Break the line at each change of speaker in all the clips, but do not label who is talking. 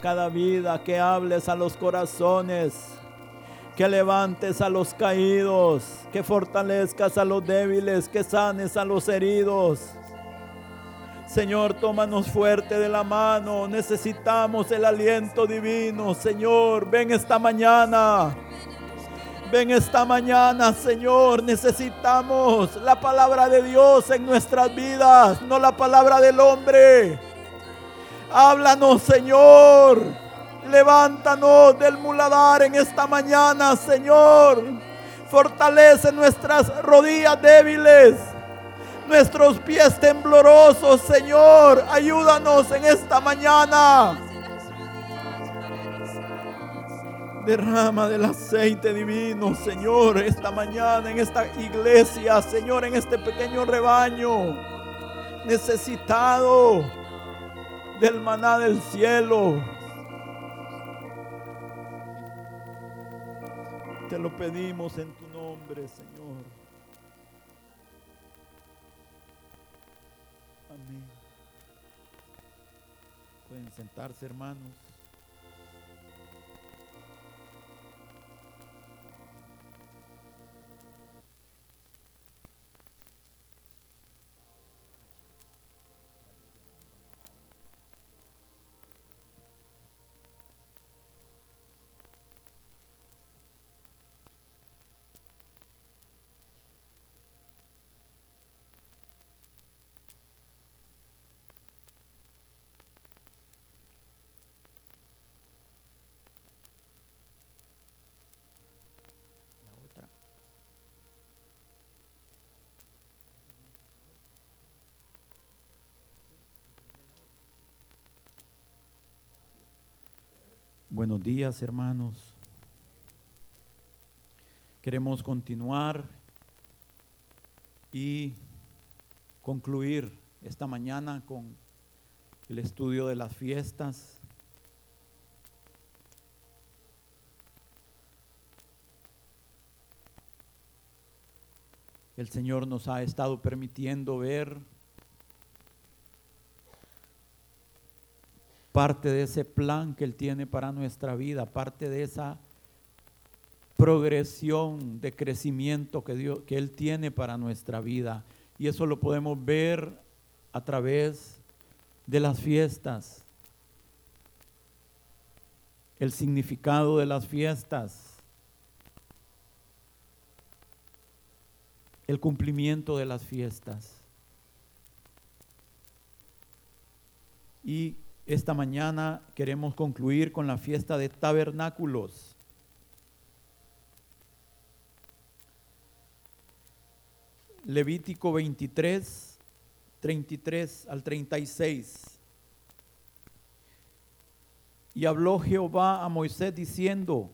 cada vida, que hables a los corazones, que levantes a los caídos, que fortalezcas a los débiles, que sanes a los heridos. Señor, tómanos fuerte de la mano. Necesitamos el aliento divino. Señor, ven esta mañana. Ven esta mañana, Señor. Necesitamos la palabra de Dios en nuestras vidas, no la palabra del hombre. Háblanos, Señor. Levántanos del muladar en esta mañana, Señor. Fortalece nuestras rodillas débiles, nuestros pies temblorosos, Señor. Ayúdanos en esta mañana. Derrama del aceite divino, Señor, esta mañana en esta iglesia, Señor, en este pequeño rebaño necesitado del maná del cielo. Te lo pedimos en tu nombre, Señor. Amén. Pueden sentarse, hermanos. Buenos días, hermanos. Queremos continuar y concluir esta mañana con el estudio de las fiestas. El Señor nos ha estado permitiendo ver parte de ese plan que Él tiene para nuestra vida, parte de esa progresión de crecimiento que, Dios, que Él tiene para nuestra vida. Y eso lo podemos ver a través de las fiestas, el significado de las fiestas, el cumplimiento de las fiestas. Y esta mañana queremos concluir con la fiesta de tabernáculos. Levítico 23, 33 al 36. Y habló Jehová a Moisés diciendo,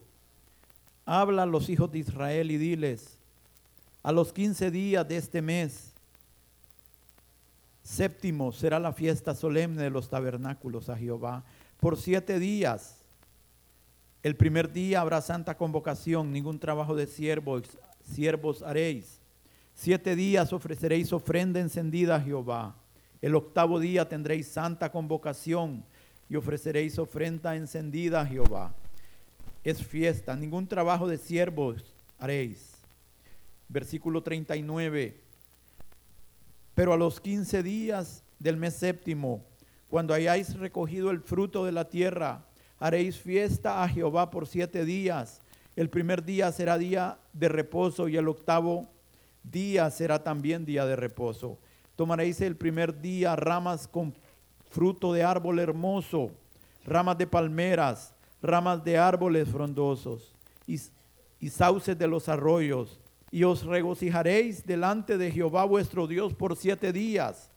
habla a los hijos de Israel y diles, a los quince días de este mes, Séptimo será la fiesta solemne de los tabernáculos a Jehová por siete días. El primer día habrá santa convocación, ningún trabajo de siervos, siervos haréis. Siete días ofreceréis ofrenda encendida a Jehová. El octavo día tendréis santa convocación y ofreceréis ofrenda encendida a Jehová. Es fiesta, ningún trabajo de siervos haréis. Versículo 39. Pero a los quince días del mes séptimo, cuando hayáis recogido el fruto de la tierra, haréis fiesta a Jehová por siete días. El primer día será día de reposo y el octavo día será también día de reposo. Tomaréis el primer día ramas con fruto de árbol hermoso, ramas de palmeras, ramas de árboles frondosos y, y sauces de los arroyos y os regocijaréis delante de Jehová vuestro Dios por siete días.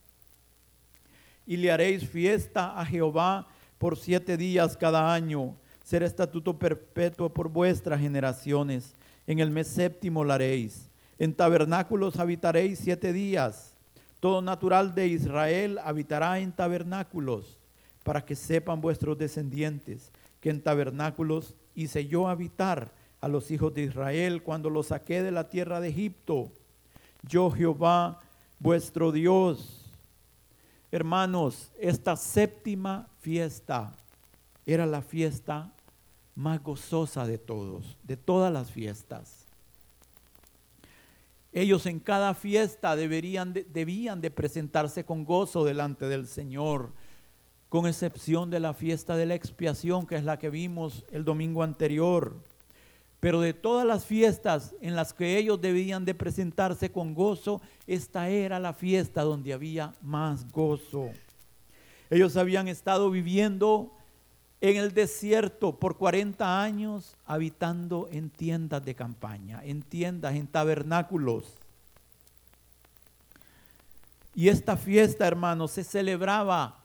Y le haréis fiesta a Jehová por siete días cada año. Será estatuto perpetuo por vuestras generaciones. En el mes séptimo la haréis. En tabernáculos habitaréis siete días. Todo natural de Israel habitará en tabernáculos, para que sepan vuestros descendientes que en tabernáculos hice yo habitar a los hijos de Israel cuando los saqué de la tierra de Egipto. Yo Jehová, vuestro Dios. Hermanos, esta séptima fiesta era la fiesta más gozosa de todos, de todas las fiestas. Ellos en cada fiesta deberían debían de presentarse con gozo delante del Señor, con excepción de la fiesta de la expiación, que es la que vimos el domingo anterior. Pero de todas las fiestas en las que ellos debían de presentarse con gozo, esta era la fiesta donde había más gozo. Ellos habían estado viviendo en el desierto por 40 años, habitando en tiendas de campaña, en tiendas, en tabernáculos. Y esta fiesta, hermanos, se celebraba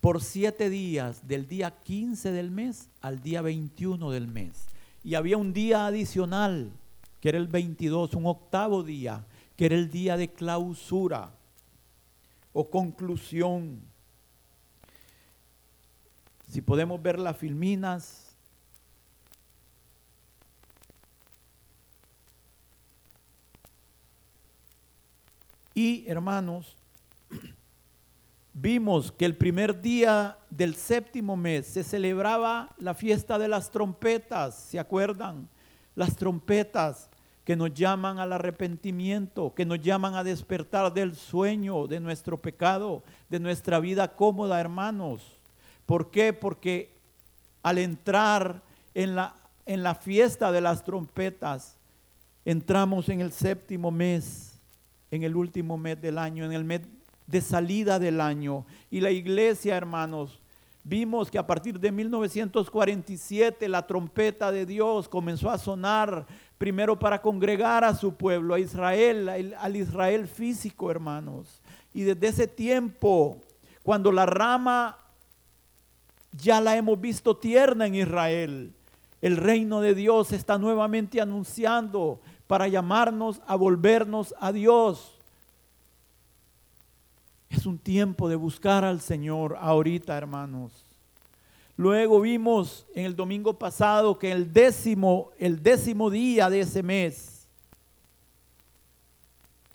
por siete días, del día 15 del mes al día 21 del mes. Y había un día adicional, que era el 22, un octavo día, que era el día de clausura o conclusión si podemos ver las filminas. Y hermanos, vimos que el primer día del séptimo mes se celebraba la fiesta de las trompetas, ¿se acuerdan? Las trompetas que nos llaman al arrepentimiento, que nos llaman a despertar del sueño de nuestro pecado, de nuestra vida cómoda, hermanos. ¿Por qué? Porque al entrar en la, en la fiesta de las trompetas, entramos en el séptimo mes, en el último mes del año, en el mes de salida del año. Y la iglesia, hermanos, vimos que a partir de 1947 la trompeta de Dios comenzó a sonar primero para congregar a su pueblo, a Israel, al Israel físico, hermanos. Y desde ese tiempo, cuando la rama ya la hemos visto tierna en Israel. El reino de Dios está nuevamente anunciando para llamarnos a volvernos a Dios. Es un tiempo de buscar al Señor ahorita, hermanos. Luego vimos en el domingo pasado que el décimo, el décimo día de ese mes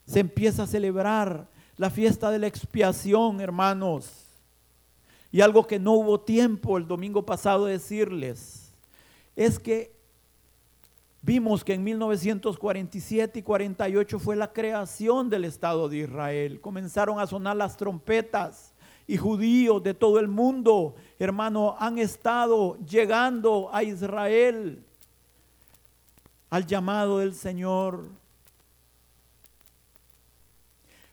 se empieza a celebrar la fiesta de la expiación, hermanos. Y algo que no hubo tiempo el domingo pasado de decirles es que vimos que en 1947 y 48 fue la creación del Estado de Israel. Comenzaron a sonar las trompetas y judíos de todo el mundo, hermano, han estado llegando a Israel al llamado del Señor.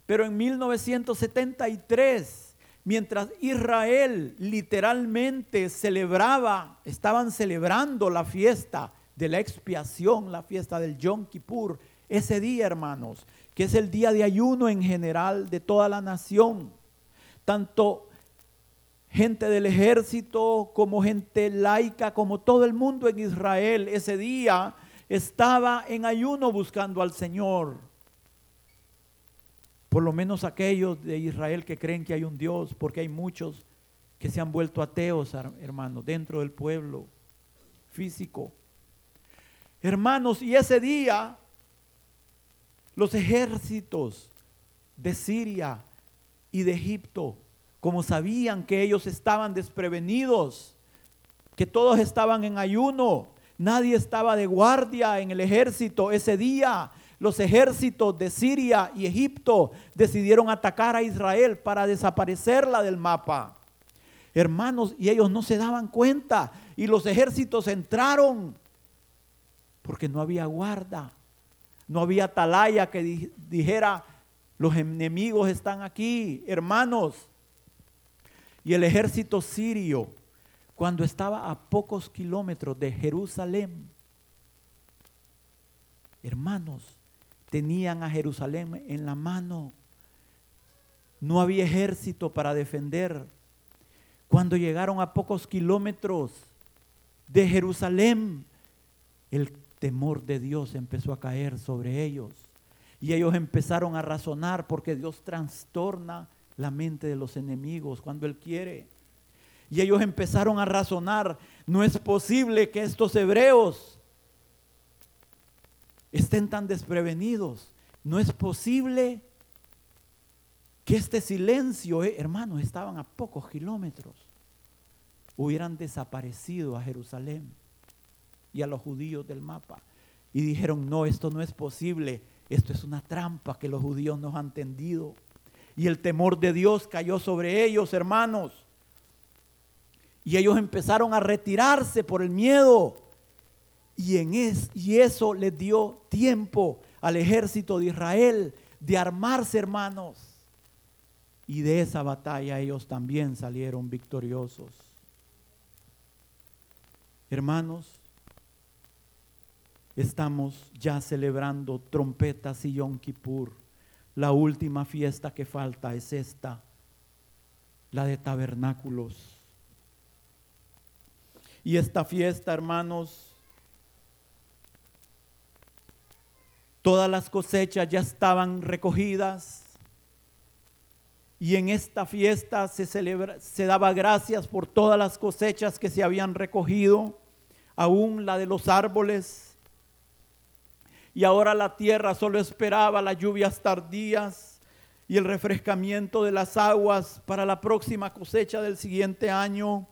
Pero en 1973 mientras Israel literalmente celebraba, estaban celebrando la fiesta de la expiación, la fiesta del Yom Kippur, ese día, hermanos, que es el día de ayuno en general de toda la nación, tanto gente del ejército como gente laica, como todo el mundo en Israel, ese día estaba en ayuno buscando al Señor por lo menos aquellos de Israel que creen que hay un Dios, porque hay muchos que se han vuelto ateos, hermanos, dentro del pueblo físico. Hermanos, y ese día los ejércitos de Siria y de Egipto, como sabían que ellos estaban desprevenidos, que todos estaban en ayuno, nadie estaba de guardia en el ejército ese día, los ejércitos de Siria y Egipto decidieron atacar a Israel para desaparecerla del mapa. Hermanos, y ellos no se daban cuenta. Y los ejércitos entraron porque no había guarda. No había atalaya que dijera, los enemigos están aquí, hermanos. Y el ejército sirio, cuando estaba a pocos kilómetros de Jerusalén, hermanos, tenían a Jerusalén en la mano. No había ejército para defender. Cuando llegaron a pocos kilómetros de Jerusalén, el temor de Dios empezó a caer sobre ellos. Y ellos empezaron a razonar porque Dios trastorna la mente de los enemigos cuando Él quiere. Y ellos empezaron a razonar, no es posible que estos hebreos estén tan desprevenidos. No es posible que este silencio, eh, hermanos, estaban a pocos kilómetros. hubieran desaparecido a Jerusalén y a los judíos del mapa. Y dijeron, no, esto no es posible, esto es una trampa que los judíos nos han tendido. Y el temor de Dios cayó sobre ellos, hermanos. Y ellos empezaron a retirarse por el miedo. Y, en es, y eso les dio tiempo al ejército de Israel de armarse, hermanos. Y de esa batalla ellos también salieron victoriosos. Hermanos, estamos ya celebrando trompetas y Yom Kippur. La última fiesta que falta es esta, la de tabernáculos. Y esta fiesta, hermanos, todas las cosechas ya estaban recogidas. Y en esta fiesta se, celebra, se daba gracias por todas las cosechas que se habían recogido, aún la de los árboles. Y ahora la tierra solo esperaba las lluvias tardías y el refrescamiento de las aguas para la próxima cosecha del siguiente año.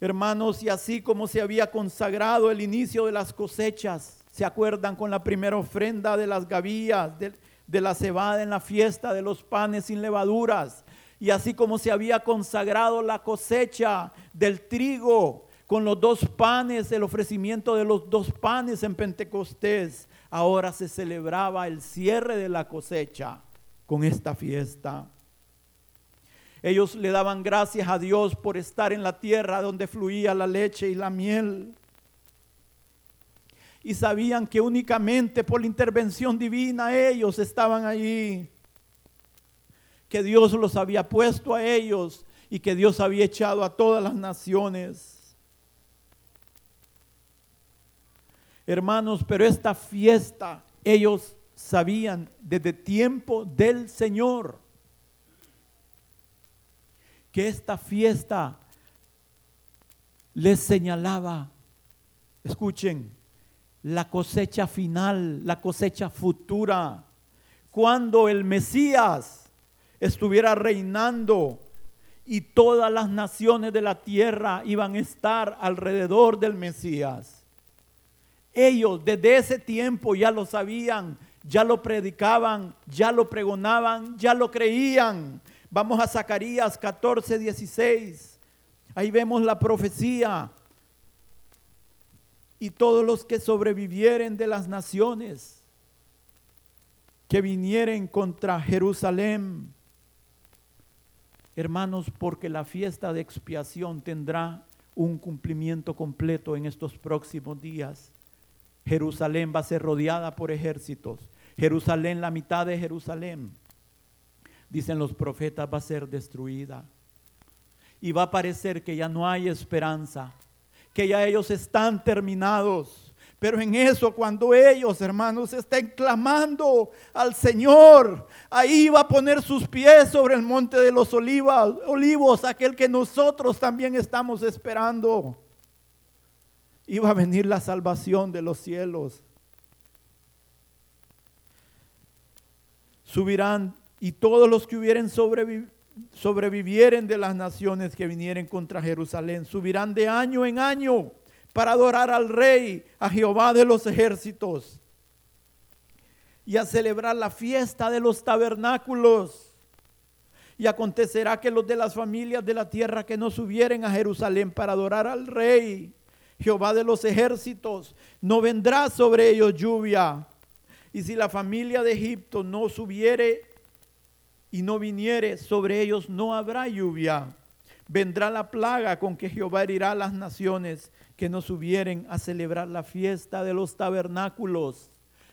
Hermanos, y así como se había consagrado el inicio de las cosechas, ¿se acuerdan con la primera ofrenda de las gavillas, de, de la cebada en la fiesta de los panes sin levaduras? Y así como se había consagrado la cosecha del trigo con los dos panes, el ofrecimiento de los dos panes en Pentecostés, ahora se celebraba el cierre de la cosecha con esta fiesta. Ellos le daban gracias a Dios por estar en la tierra donde fluía la leche y la miel. Y sabían que únicamente por la intervención divina ellos estaban allí. Que Dios los había puesto a ellos y que Dios había echado a todas las naciones. Hermanos, pero esta fiesta ellos sabían desde tiempo del Señor que esta fiesta les señalaba, escuchen, la cosecha final, la cosecha futura, cuando el Mesías estuviera reinando y todas las naciones de la tierra iban a estar alrededor del Mesías. Ellos desde ese tiempo ya lo sabían, ya lo predicaban, ya lo pregonaban, ya lo creían. Vamos a Zacarías 14, 16. Ahí vemos la profecía. Y todos los que sobrevivieren de las naciones que vinieren contra Jerusalén. Hermanos, porque la fiesta de expiación tendrá un cumplimiento completo en estos próximos días. Jerusalén va a ser rodeada por ejércitos. Jerusalén, la mitad de Jerusalén dicen los profetas, va a ser destruida. Y va a parecer que ya no hay esperanza, que ya ellos están terminados. Pero en eso, cuando ellos, hermanos, estén clamando al Señor, ahí va a poner sus pies sobre el monte de los olivos, aquel que nosotros también estamos esperando. Iba a venir la salvación de los cielos. Subirán y todos los que hubieren sobrevivieren de las naciones que vinieren contra Jerusalén, subirán de año en año para adorar al rey, a Jehová de los ejércitos, y a celebrar la fiesta de los tabernáculos. Y acontecerá que los de las familias de la tierra que no subieren a Jerusalén para adorar al rey, Jehová de los ejércitos, no vendrá sobre ellos lluvia. Y si la familia de Egipto no subiere y no viniere sobre ellos, no habrá lluvia. Vendrá la plaga con que Jehová herirá a las naciones que no subieren a celebrar la fiesta de los tabernáculos.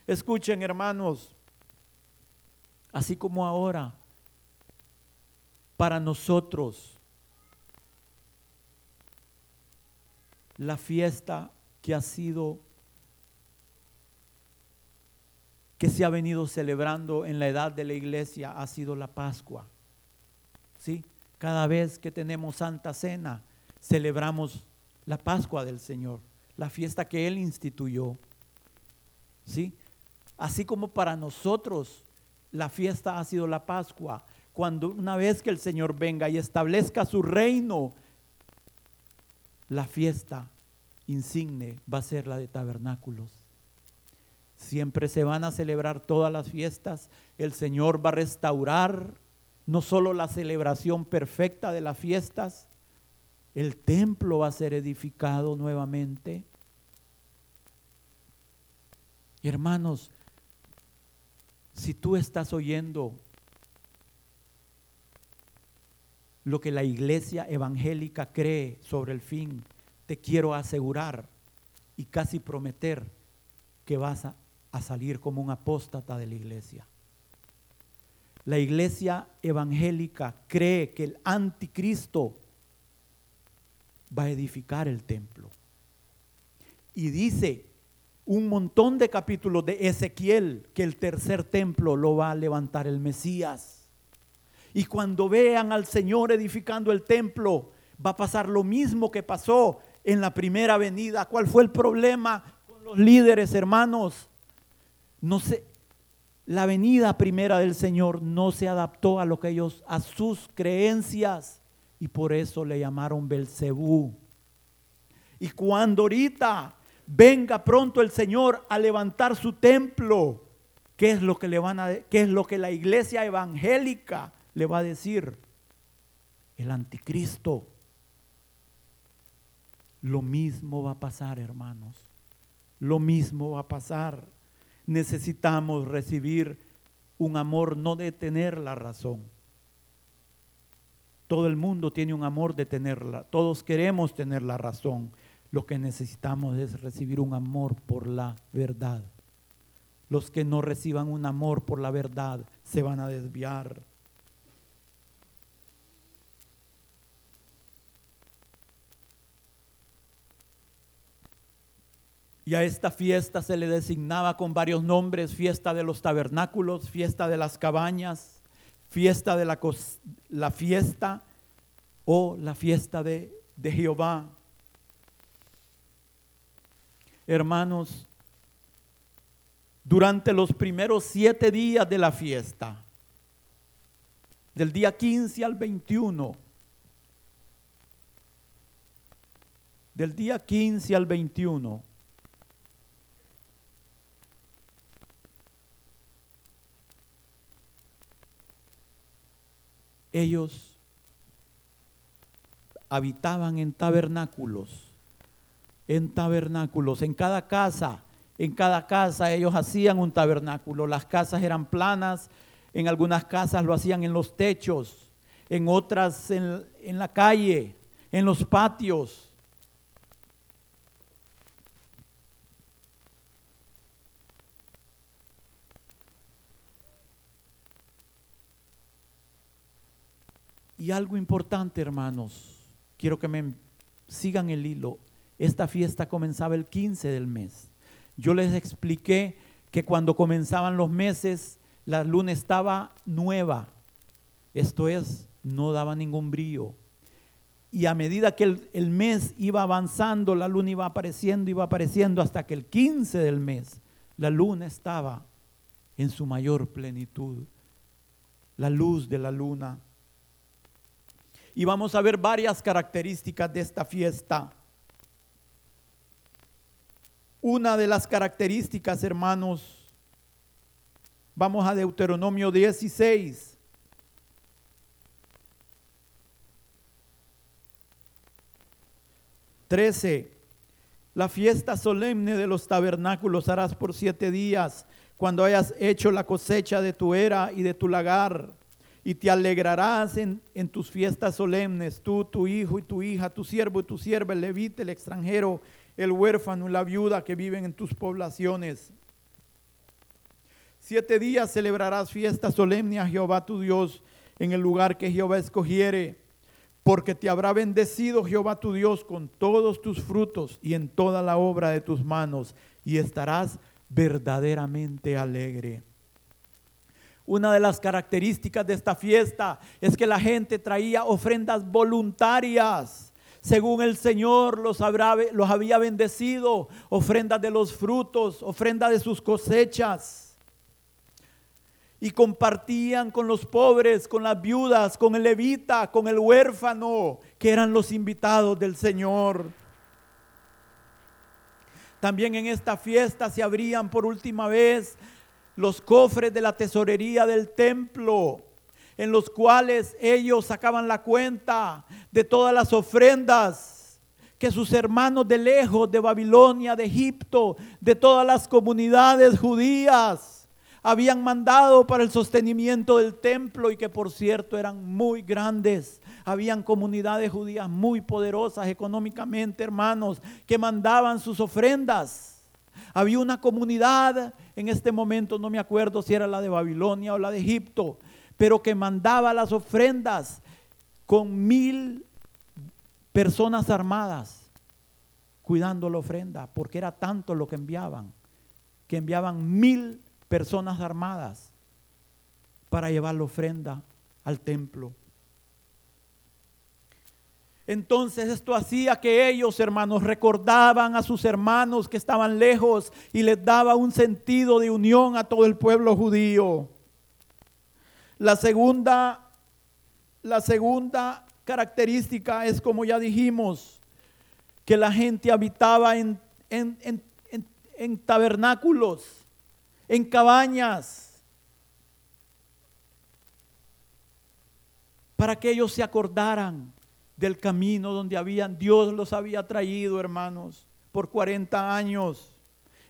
Escuchen, hermanos, así como ahora, para nosotros, la fiesta que ha sido que se ha venido celebrando en la edad de la iglesia ha sido la Pascua. ¿Sí? Cada vez que tenemos Santa Cena, celebramos la Pascua del Señor, la fiesta que Él instituyó. ¿Sí? Así como para nosotros la fiesta ha sido la Pascua, cuando una vez que el Señor venga y establezca su reino, la fiesta insigne va a ser la de tabernáculos. Siempre se van a celebrar todas las fiestas. El Señor va a restaurar no solo la celebración perfecta de las fiestas, el templo va a ser edificado nuevamente. Hermanos, si tú estás oyendo lo que la iglesia evangélica cree sobre el fin, te quiero asegurar y casi prometer que vas a, salir como un apóstata de la iglesia. La iglesia evangélica cree que el anticristo va a edificar el templo. Y dice un montón de capítulos de Ezequiel que el tercer templo lo va a levantar el Mesías. Y cuando vean al Señor edificando el templo, va a pasar lo mismo que pasó en la primera venida. ¿Cuál fue el problema con los líderes, hermanos? No sé, la venida primera del Señor no se adaptó a lo que ellos, a sus creencias, y por eso le llamaron Belcebú. Y cuando ahorita venga pronto el Señor a levantar su templo, ¿qué es lo que le van a qué es lo que la iglesia evangélica le va a decir? El anticristo. Lo mismo va a pasar, hermanos. Lo mismo va a pasar. Necesitamos recibir un amor no de tener la razón. Todo el mundo tiene un amor de tenerla. Todos queremos tener la razón. Lo que necesitamos es recibir un amor por la verdad. Los que no reciban un amor por la verdad se van a desviar. Y a esta fiesta se le designaba con varios nombres, fiesta de los tabernáculos, fiesta de las cabañas, fiesta de la, la fiesta o la fiesta de, de Jehová. Hermanos, durante los primeros siete días de la fiesta, del día 15 al 21, del día 15 al 21, ellos habitaban en tabernáculos, en tabernáculos, en cada casa, en cada casa ellos hacían un tabernáculo. Las casas eran planas, en algunas casas lo hacían en los techos, en otras en, en la calle, en los patios. Y algo importante, hermanos, quiero que me sigan el hilo. Esta fiesta comenzaba el 15 del mes. Yo les expliqué que cuando comenzaban los meses, la luna estaba nueva. Esto es, no daba ningún brillo. Y a medida que el, el, mes iba avanzando, la luna iba apareciendo, iba apareciendo, hasta que el 15 del mes, la luna estaba en su mayor plenitud. La luz de la luna y vamos a ver varias características de esta fiesta. Una de las características, hermanos, vamos a Deuteronomio 16. Trece. La fiesta solemne de los tabernáculos harás por siete días, cuando hayas hecho la cosecha de tu era y de tu lagar y te alegrarás en, tus fiestas solemnes, tú, tu hijo y tu hija, tu siervo y tu sierva, el levita, el extranjero, el huérfano y la viuda que viven en tus poblaciones. Siete días celebrarás fiesta solemne a Jehová tu Dios en el lugar que Jehová escogiere, porque te habrá bendecido Jehová tu Dios con todos tus frutos y en toda la obra de tus manos, y estarás verdaderamente alegre. Una de las características de esta fiesta es que la gente traía ofrendas voluntarias. Según el Señor los, había bendecido, ofrendas de los frutos, ofrenda de sus cosechas. y compartían con los pobres, con las viudas, con el levita, con el huérfano, que eran los invitados del Señor. También en esta fiesta se abrían por última vez los cofres de la tesorería del templo, en los cuales ellos sacaban la cuenta de todas las ofrendas que sus hermanos de lejos, de Babilonia, de Egipto, de todas las comunidades judías, habían mandado para el sostenimiento del templo y que por cierto eran muy grandes. Habían comunidades judías muy poderosas económicamente, hermanos, que mandaban sus ofrendas. Había una comunidad, en este momento no me acuerdo si era la de Babilonia o la de Egipto, pero que mandaba las ofrendas con mil personas armadas cuidando la ofrenda, porque era tanto lo que enviaban, que enviaban mil personas armadas para llevar la ofrenda al templo. Entonces esto hacía que ellos, hermanos, recordaban a sus hermanos que estaban lejos y les daba un sentido de unión a todo el pueblo judío. La segunda, la segunda característica es, como ya dijimos, que la gente habitaba en, en, en tabernáculos, en cabañas, para que ellos se acordaran del camino donde habían, Dios los había traído, hermanos, por 40 años.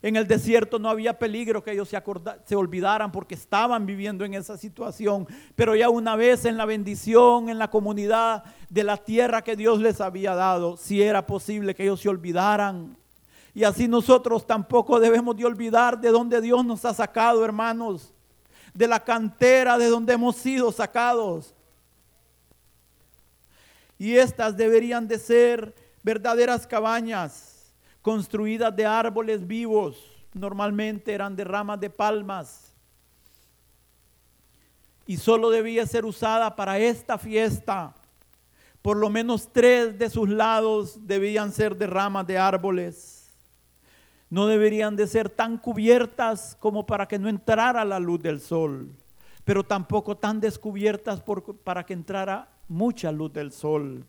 En el desierto no había peligro que ellos se, se olvidaran porque estaban viviendo en esa situación. Pero ya una vez en la bendición, en la comunidad de la tierra que Dios les había dado, si era posible que ellos se olvidaran. Y así nosotros tampoco debemos de olvidar de dónde Dios nos ha sacado, hermanos. De la cantera de donde hemos sido sacados. Y estas deberían de ser verdaderas cabañas construidas de árboles vivos. Normalmente eran de ramas de palmas. Y solo debía ser usada para esta fiesta. Por lo menos tres de sus lados debían ser de ramas de árboles. No deberían de ser tan cubiertas como para que no entrara la luz del sol, pero tampoco tan descubiertas para que entrara mucha luz del sol.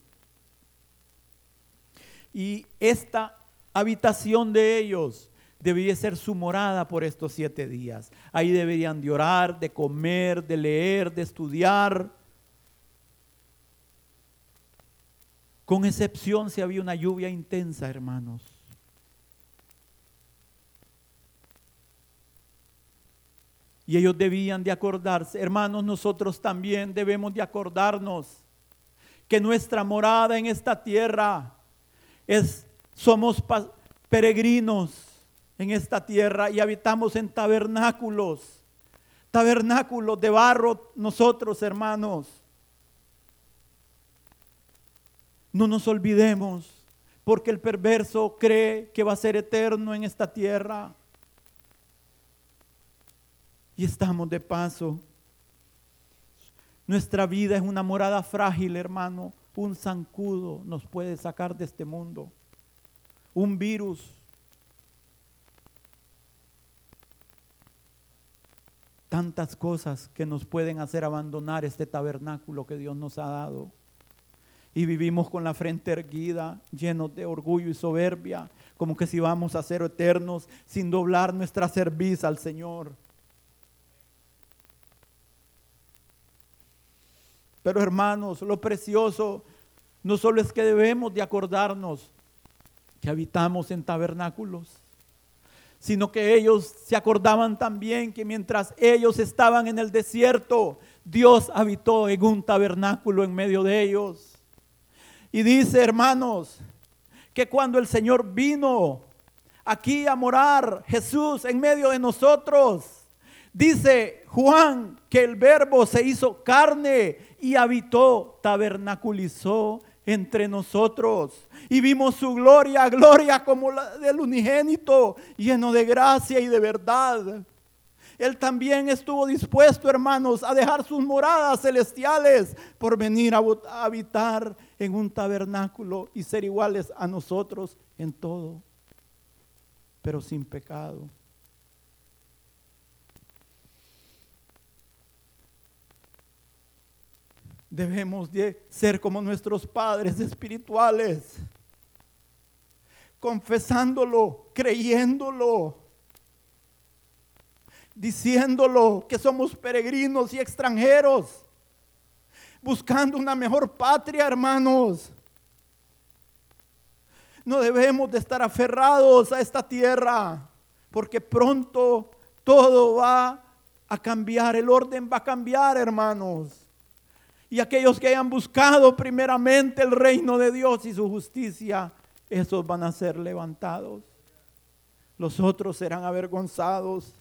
Y esta habitación de ellos debía ser su morada por estos siete días. Ahí deberían de orar, de comer, de leer, de estudiar. Con excepción si había una lluvia intensa, hermanos. Y ellos debían de acordarse. Hermanos, nosotros también debemos de acordarnos que nuestra morada en esta tierra es, somos peregrinos en esta tierra y habitamos en tabernáculos, tabernáculos de barro nosotros hermanos. No nos olvidemos, porque el perverso cree que va a ser eterno en esta tierra. Y estamos de paso. Nuestra vida es una morada frágil, hermano. Un zancudo nos puede sacar de este mundo. Un virus. Tantas cosas que nos pueden hacer abandonar este tabernáculo que Dios nos ha dado. Y vivimos con la frente erguida, llenos de orgullo y soberbia, como que si vamos a ser eternos sin doblar nuestra cerviz al Señor. Pero hermanos, lo precioso no solo es que debemos de acordarnos que habitamos en tabernáculos, sino que ellos se acordaban también que mientras ellos estaban en el desierto, Dios habitó en un tabernáculo en medio de ellos. Y dice, hermanos, que cuando el Señor vino aquí a morar, Jesús en medio de nosotros, Dice Juan que el verbo se hizo carne y habitó, tabernaculizó entre nosotros. Y vimos su gloria, gloria como la del unigénito, lleno de gracia y de verdad. Él también estuvo dispuesto, hermanos, a dejar sus moradas celestiales por venir a habitar en un tabernáculo y ser iguales a nosotros en todo, pero sin pecado. Debemos de ser como nuestros padres espirituales, confesándolo, creyéndolo, diciéndolo que somos peregrinos y extranjeros, buscando una mejor patria, hermanos. No debemos de estar aferrados a esta tierra, porque pronto todo va a cambiar, el orden va a cambiar, hermanos. Y aquellos que hayan buscado primeramente el reino de Dios y su justicia, esos van a ser levantados. Los otros serán avergonzados.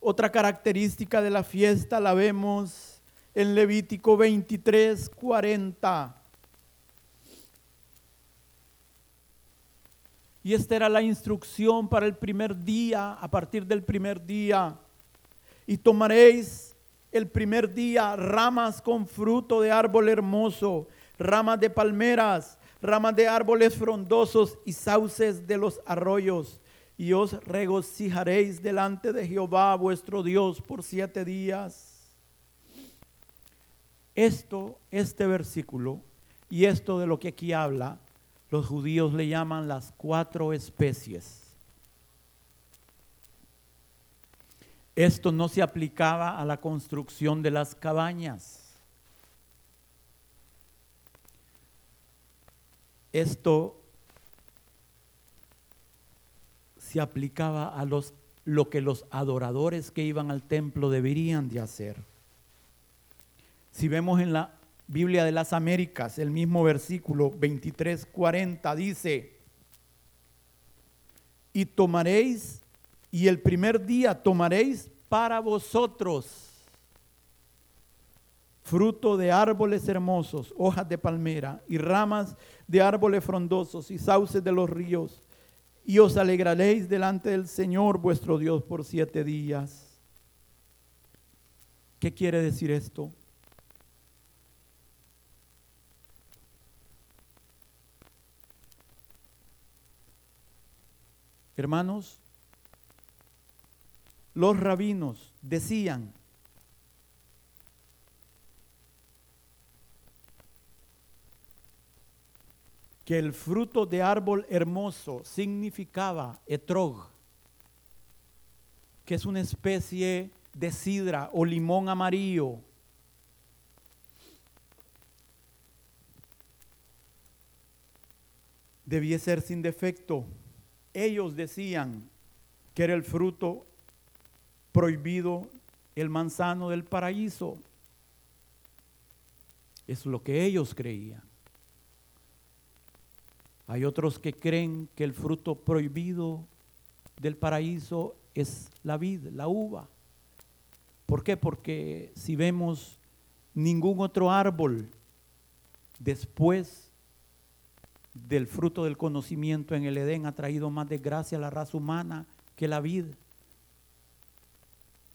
Otra característica de la fiesta la vemos en Levítico 23, 40. Y esta era la instrucción para el primer día, a partir del primer día. Y tomaréis el primer día ramas con fruto de árbol hermoso, ramas de palmeras, ramas de árboles frondosos y sauces de los arroyos. Y os regocijaréis delante de Jehová vuestro Dios por siete días. Esto, este versículo y esto de lo que aquí habla, los judíos le llaman las cuatro especies. Esto no se aplicaba a la construcción de las cabañas. Esto se aplicaba a los, lo que los adoradores que iban al templo deberían de hacer. Si vemos en la Biblia de las Américas, el mismo versículo 23:40 dice, y tomaréis y el primer día tomaréis para vosotros fruto de árboles hermosos, hojas de palmera y ramas de árboles frondosos y sauces de los ríos, y os alegraréis delante del Señor vuestro Dios por siete días. ¿Qué quiere decir esto? Hermanos, los rabinos decían que el fruto de árbol hermoso significaba etrog, que es una especie de sidra o limón amarillo. Debía ser sin defecto. Ellos decían que era el fruto prohibido el manzano del paraíso. Es lo que ellos creían. Hay otros que creen que el fruto prohibido del paraíso es la vid, la uva. ¿Por qué? Porque si vemos ningún otro árbol después del fruto del conocimiento en el Edén ha traído más desgracia a la raza humana que la vid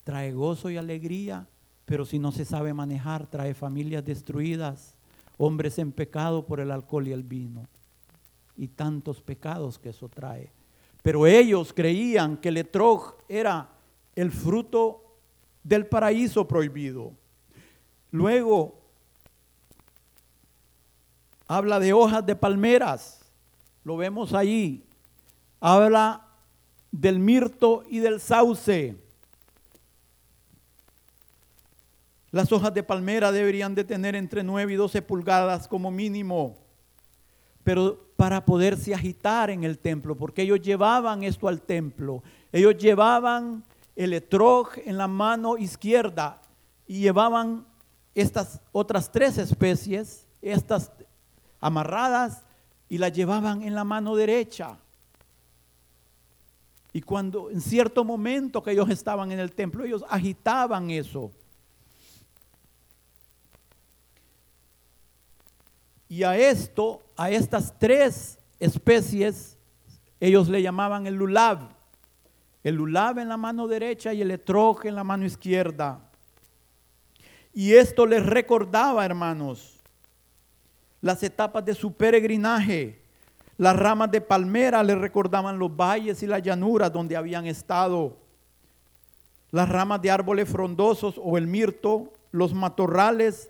trae gozo y alegría, pero si no se sabe manejar, trae familias destruidas, hombres en pecado por el alcohol y el vino, y tantos pecados que eso trae. Pero ellos creían que el etrog era el fruto del paraíso prohibido. Luego habla de hojas de palmeras, lo vemos ahí. Habla del mirto y del sauce. Las hojas de palmera deberían de tener entre 9 y 12 pulgadas como mínimo, pero para poderse agitar en el templo, porque ellos llevaban esto al templo. Ellos llevaban el etrog en la mano izquierda y llevaban estas otras tres especies, estas amarradas, y las llevaban en la mano derecha. Y cuando en cierto momento que ellos estaban en el templo, ellos agitaban eso. Y a esto, a estas tres especies, ellos le llamaban el lulav. El lulav en la mano derecha y el etrog en la mano izquierda. Y esto les recordaba, hermanos, las etapas de su peregrinaje. Las ramas de palmera les recordaban los valles y las llanuras donde habían estado. Las ramas de árboles frondosos o el mirto los matorrales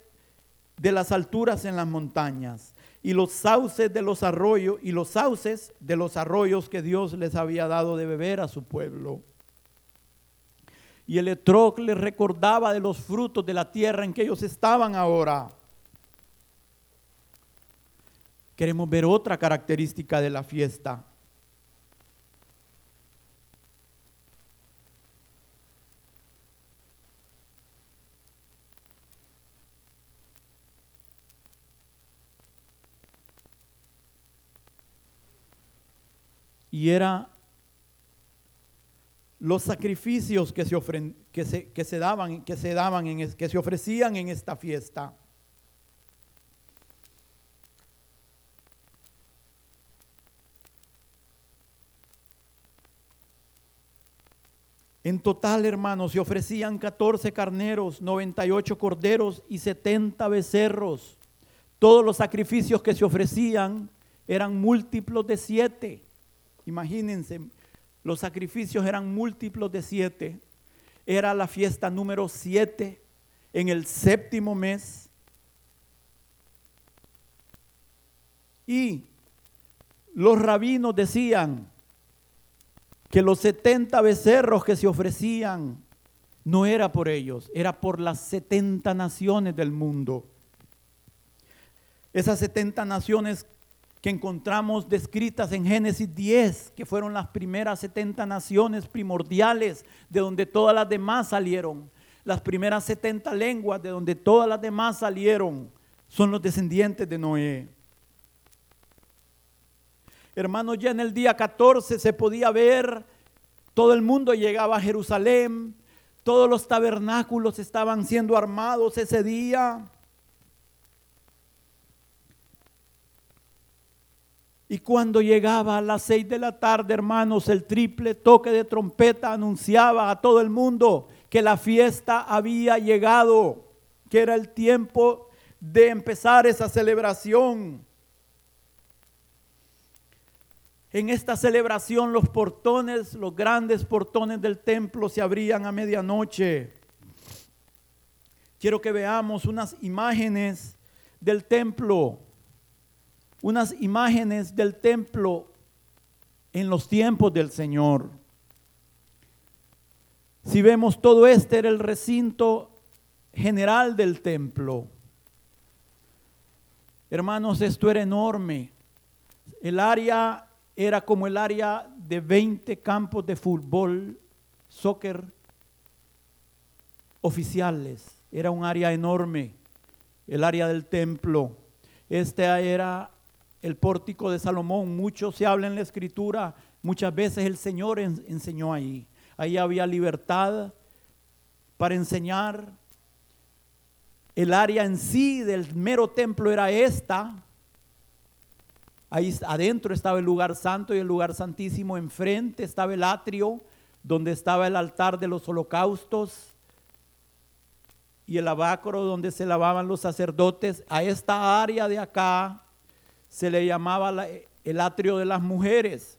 de las alturas en las montañas y los sauces de los arroyos y los sauces de los arroyos que Dios les había dado de beber a su pueblo. Y el Etroc les recordaba de los frutos de la tierra en que ellos estaban ahora. Queremos ver otra característica de la fiesta. Y era los sacrificios que se, que se, que se daban, que se daban en, que se ofrecían en esta fiesta. En total, hermanos, se ofrecían 14 carneros, 98 corderos y 70 becerros. Todos los sacrificios que se ofrecían eran múltiplos de siete. Imagínense, los sacrificios eran múltiplos de siete. Era la fiesta número siete en el séptimo mes. Y los rabinos decían que los 70 becerros que se ofrecían no era por ellos, era por las 70 naciones del mundo. Esas 70 naciones que encontramos descritas en Génesis 10, que fueron las primeras 70 naciones primordiales de donde todas las demás salieron. Las primeras 70 lenguas de donde todas las demás salieron son los descendientes de Noé. Hermanos, ya en el día 14 se podía ver, todo el mundo llegaba a Jerusalén, todos los tabernáculos estaban siendo armados ese día. Y cuando llegaba a las seis de la tarde, hermanos, el triple toque de trompeta anunciaba a todo el mundo que la fiesta había llegado, que era el tiempo de empezar esa celebración. En esta celebración los portones, los grandes portones del templo se abrían a medianoche. Quiero que veamos unas imágenes del templo unas imágenes del templo en los tiempos del Señor. Si vemos todo este era el recinto general del templo. Hermanos, esto era enorme. El área era como el área de 20 campos de fútbol, soccer oficiales. Era un área enorme, el área del templo. Esta era el pórtico de Salomón. Mucho se habla en la escritura, muchas veces el Señor enseñó ahí. Ahí había libertad para enseñar. El área en sí del mero templo era esta. Ahí adentro estaba el lugar santo y el lugar santísimo. Enfrente estaba el atrio donde estaba el altar de los holocaustos y el abácoro donde se lavaban los sacerdotes. A esta área de acá se le llamaba el atrio de las mujeres.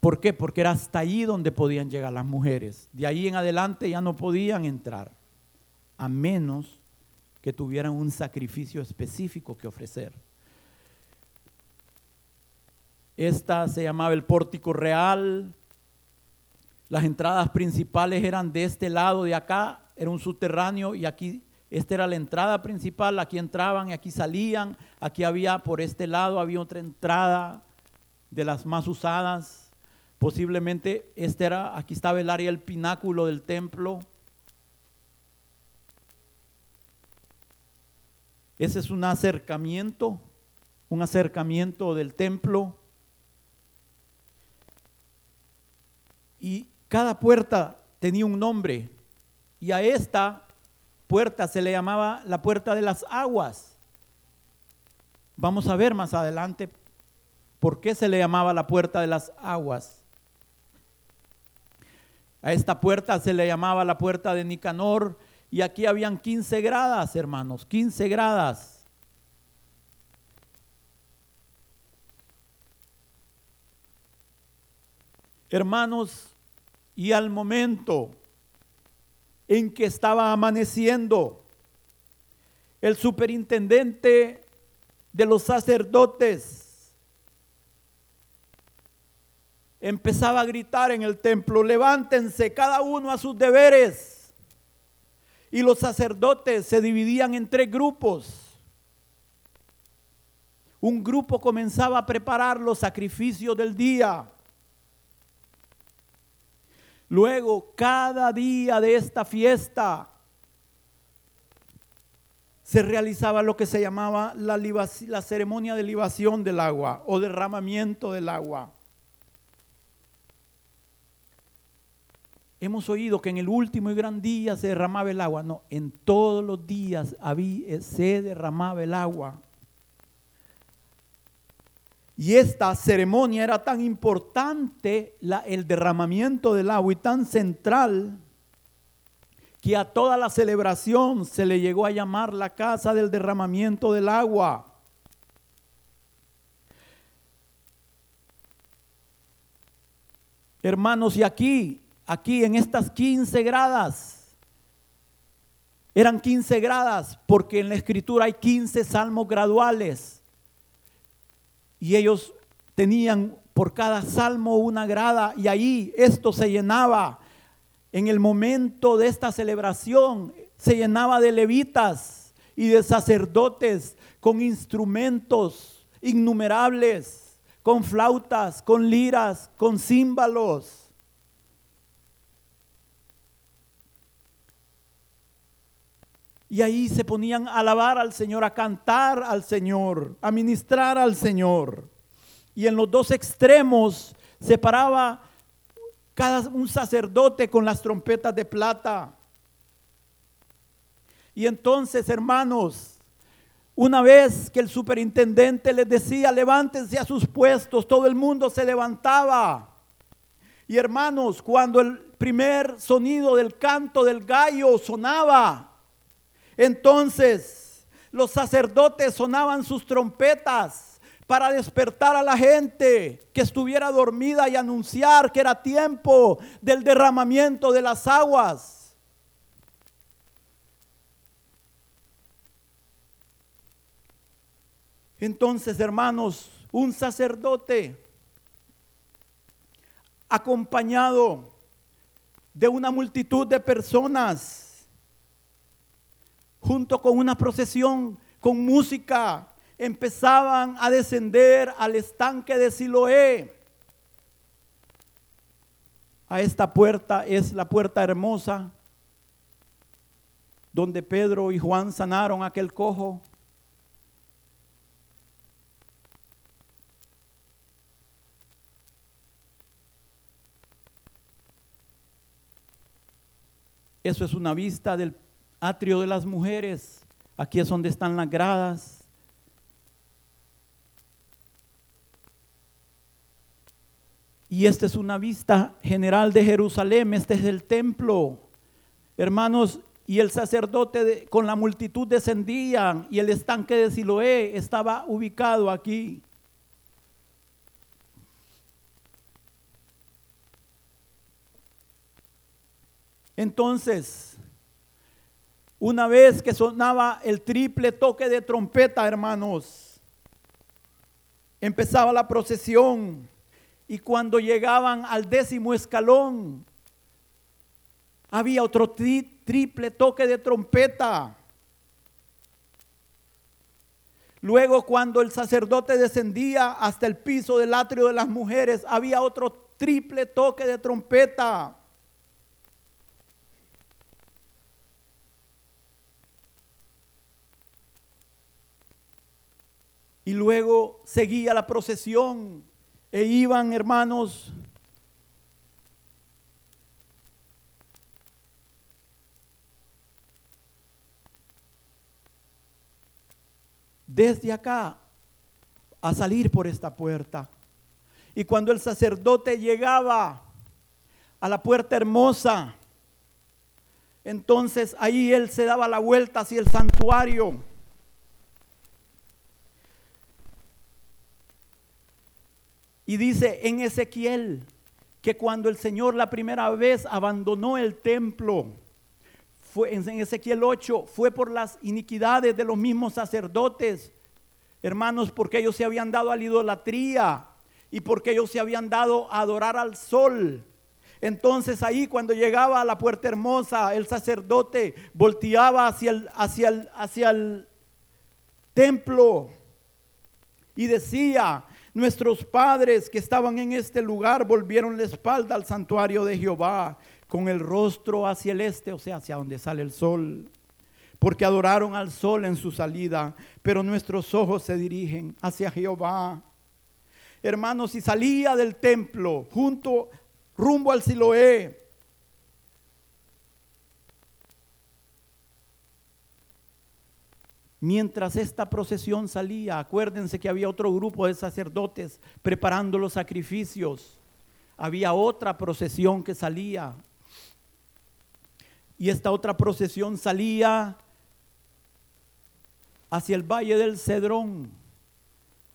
¿Por qué? Porque era hasta allí donde podían llegar las mujeres. De ahí en adelante ya no podían entrar, a menos que tuvieran un sacrificio específico que ofrecer. Esta se llamaba el pórtico real. Las entradas principales eran de este lado de acá, era un subterráneo y aquí esta era la entrada principal, aquí entraban y aquí salían. Aquí había, por este lado, había otra entrada de las más usadas. Posiblemente este era, aquí estaba el área del pináculo del templo. Ese es un acercamiento, un acercamiento del templo. Y cada puerta tenía un nombre. Y a esta puerta se le llamaba la puerta de las aguas. Vamos a ver más adelante por qué se le llamaba la puerta de las aguas. A esta puerta se le llamaba la puerta de Nicanor y aquí habían 15 gradas, hermanos, 15 gradas. Hermanos, y al momento en que estaba amaneciendo. El superintendente de los sacerdotes empezaba a gritar en el templo, levántense cada uno a sus deberes. Y los sacerdotes se dividían en tres grupos. Un grupo comenzaba a preparar los sacrificios del día. Luego, cada día de esta fiesta se realizaba lo que se llamaba la, ceremonia de libación del agua o derramamiento del agua. Hemos oído que en el último y gran día se derramaba el agua. No, en todos los días había, se derramaba el agua. Y esta ceremonia era tan importante, el derramamiento del agua, y tan central, que a toda la celebración se le llegó a llamar la casa del derramamiento del agua. Hermanos, y aquí, aquí en estas 15 gradas, eran 15 gradas porque en la escritura hay 15 salmos graduales y ellos tenían por cada salmo una grada y ahí esto se llenaba. En el momento de esta celebración se llenaba de levitas y de sacerdotes con instrumentos innumerables, con flautas, con liras, con címbalos. Y ahí se ponían a alabar al Señor, a cantar al Señor, a ministrar al Señor. Y en los dos extremos se paraba cada un sacerdote con las trompetas de plata. Y entonces, hermanos, una vez que el superintendente les decía, levántense a sus puestos, todo el mundo se levantaba. Y hermanos, cuando el primer sonido del canto del gallo sonaba, entonces los sacerdotes sonaban sus trompetas para despertar a la gente que estuviera dormida y anunciar que era tiempo del derramamiento de las aguas. Entonces, hermanos, un sacerdote acompañado de una multitud de personas junto con una procesión con música, empezaban a descender al estanque de Siloé. A esta puerta es la puerta hermosa donde Pedro y Juan sanaron aquel cojo. Eso es una vista del atrio de las mujeres. Aquí es donde están las gradas. Y esta es una vista general de Jerusalén. Este es el templo. Hermanos, y el sacerdote con la multitud descendían y el estanque de Siloé estaba ubicado aquí. Entonces, una vez que sonaba el triple toque de trompeta, hermanos, empezaba la procesión y cuando llegaban al décimo escalón, había otro triple toque de trompeta. Luego cuando el sacerdote descendía hasta el piso del atrio de las mujeres, había otro triple toque de trompeta. Y luego seguía la procesión e iban hermanos desde acá a salir por esta puerta. Y cuando el sacerdote llegaba a la puerta hermosa, entonces ahí él se daba la vuelta hacia el santuario Y dice en Ezequiel que cuando el Señor la primera vez abandonó el templo, fue en Ezequiel 8, fue por las iniquidades de los mismos sacerdotes, hermanos, porque ellos se habían dado a la idolatría y porque ellos se habían dado a adorar al sol. Entonces ahí cuando llegaba a la puerta hermosa, el sacerdote volteaba hacia el, hacia el, hacia el templo y decía, nuestros padres que estaban en este lugar volvieron la espalda al santuario de Jehová con el rostro hacia el este, o sea, hacia donde sale el sol, porque adoraron al sol en su salida, pero nuestros ojos se dirigen hacia Jehová. Hermanos, si salía del templo junto rumbo al Siloé, Mientras esta procesión salía, acuérdense que había otro grupo de sacerdotes preparando los sacrificios. Había otra procesión que salía y esta otra procesión salía hacia el valle del Cedrón,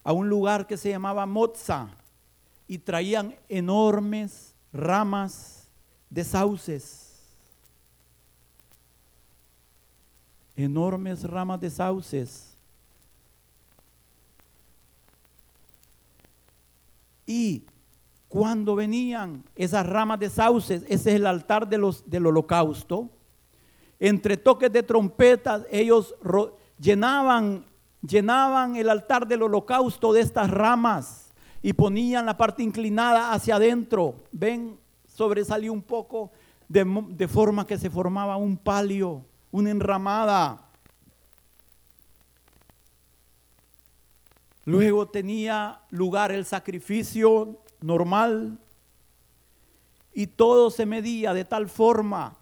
a un lugar que se llamaba Moza, y traían enormes ramas de sauces. Enormes ramas de sauces. Y cuando venían esas ramas de sauces, ese es el altar de los, del holocausto, entre toques de trompetas, ellos llenaban, llenaban el altar del holocausto de estas ramas y ponían la parte inclinada hacia adentro. Ven, sobresalió un poco de, de forma que se formaba un palio, una enramada. Luego tenía lugar el sacrificio normal y todo se medía de tal forma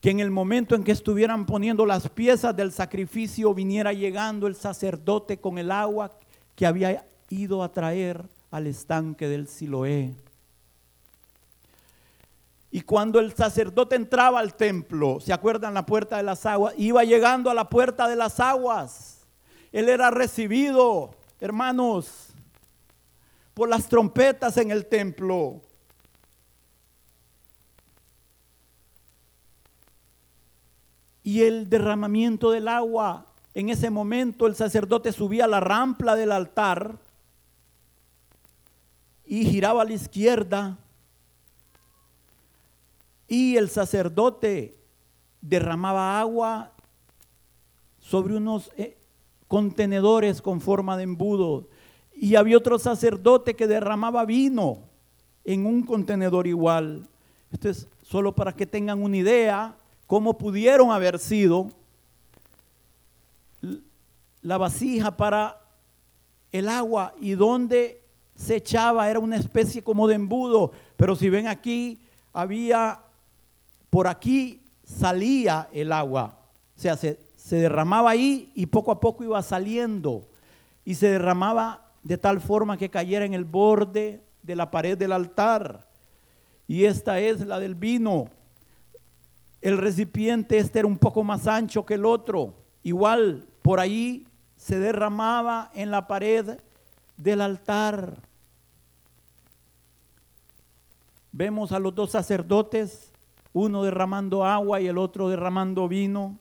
que en el momento en que estuvieran poniendo las piezas del sacrificio viniera llegando el sacerdote con el agua que había ido a traer al estanque del Siloé. Y cuando el sacerdote entraba al templo, ¿se acuerdan la puerta de las aguas? Iba llegando a la puerta de las aguas. Él era recibido, hermanos, por las trompetas en el templo. y el derramamiento del agua. En ese momento el sacerdote subía la rampla del altar y giraba a la izquierda y el sacerdote derramaba agua sobre unos eh, contenedores con forma de embudo. Y había otro sacerdote que derramaba vino en un contenedor igual. Esto es solo para que tengan una idea cómo pudieron haber sido la vasija para el agua y donde se echaba. Era una especie como de embudo, pero si ven aquí, había, por aquí salía el agua, o sea, se, derramaba ahí y poco a poco iba saliendo y se derramaba de tal forma que cayera en el borde de la pared del altar. Y esta es la del vino. El recipiente este era un poco más ancho que el otro. Igual, por ahí se derramaba en la pared del altar. Vemos a los dos sacerdotes, uno derramando agua y el otro derramando vino.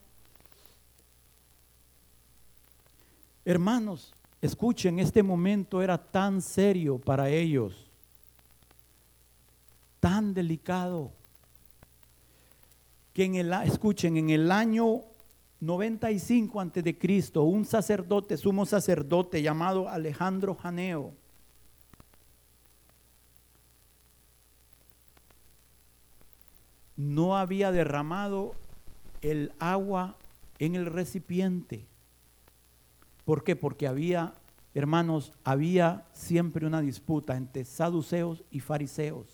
Hermanos, escuchen, este momento era tan serio para ellos, tan delicado que en el, escuchen, en el año 95 antes de Cristo, un sacerdote, sumo sacerdote llamado Alejandro Janeo, no había derramado el agua en el recipiente. ¿Por qué? Porque había, hermanos, había siempre una disputa entre saduceos y fariseos.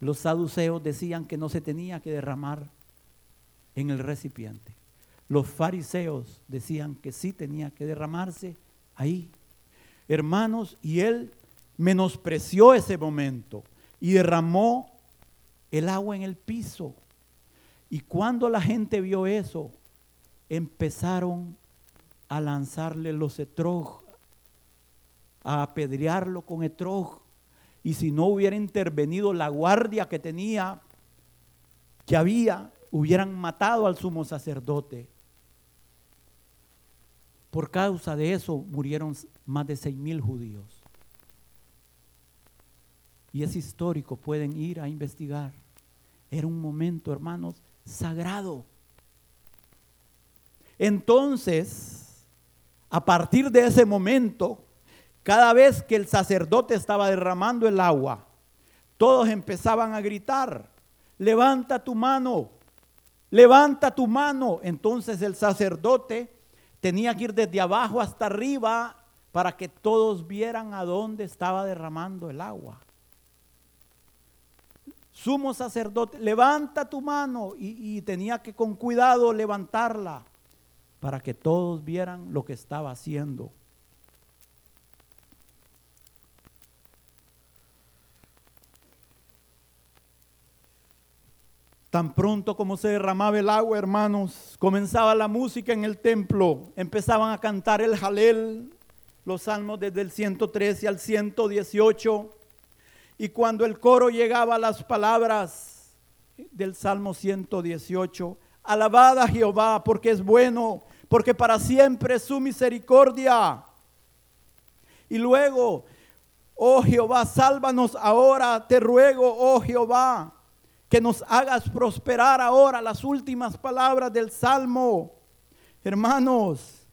Los saduceos decían que no se tenía que derramar en el recipiente. Los fariseos decían que sí tenía que derramarse ahí. Hermanos, y él menospreció ese momento y derramó el agua en el piso. Y cuando la gente vio eso, empezaron a lanzarle los etrog, a apedrearlo con etrog y si no hubiera intervenido la guardia que tenía, que había, hubieran matado al sumo sacerdote. Por causa de eso murieron más de seis mil judíos. Y es histórico, pueden ir a investigar. Era un momento, hermanos, sagrado. Entonces, a partir de ese momento, cada vez que el sacerdote estaba derramando el agua, todos empezaban a gritar, levanta tu mano, levanta tu mano. Entonces el sacerdote tenía que ir desde abajo hasta arriba para que todos vieran a dónde estaba derramando el agua. Sumo sacerdote, levanta tu mano. Y, tenía que con cuidado levantarla para que todos vieran lo que estaba haciendo. Tan pronto como se derramaba el agua, hermanos, comenzaba la música en el templo, empezaban a cantar el jalel, los salmos desde el 113 al 118, y cuando el coro llegaba a las palabras del Salmo 118, alabada a Jehová porque es bueno, porque para siempre es su misericordia. Y luego, oh Jehová, sálvanos ahora, te ruego, oh Jehová que nos hagas prosperar ahora las últimas palabras del Salmo. Hermanos,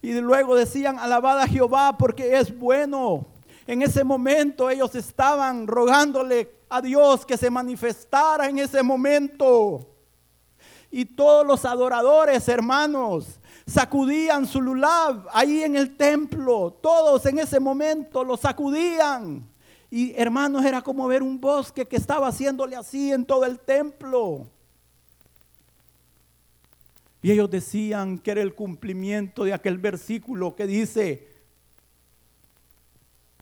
y luego decían, alabada a Jehová porque es bueno. En ese momento ellos estaban rogándole a Dios que se manifestara en ese momento. Y todos los adoradores, hermanos, sacudían su lulab ahí en el templo. Todos en ese momento lo sacudían. Y hermanos, era como ver un bosque que estaba haciéndole así en todo el templo. Y ellos decían que era el cumplimiento de aquel versículo que dice,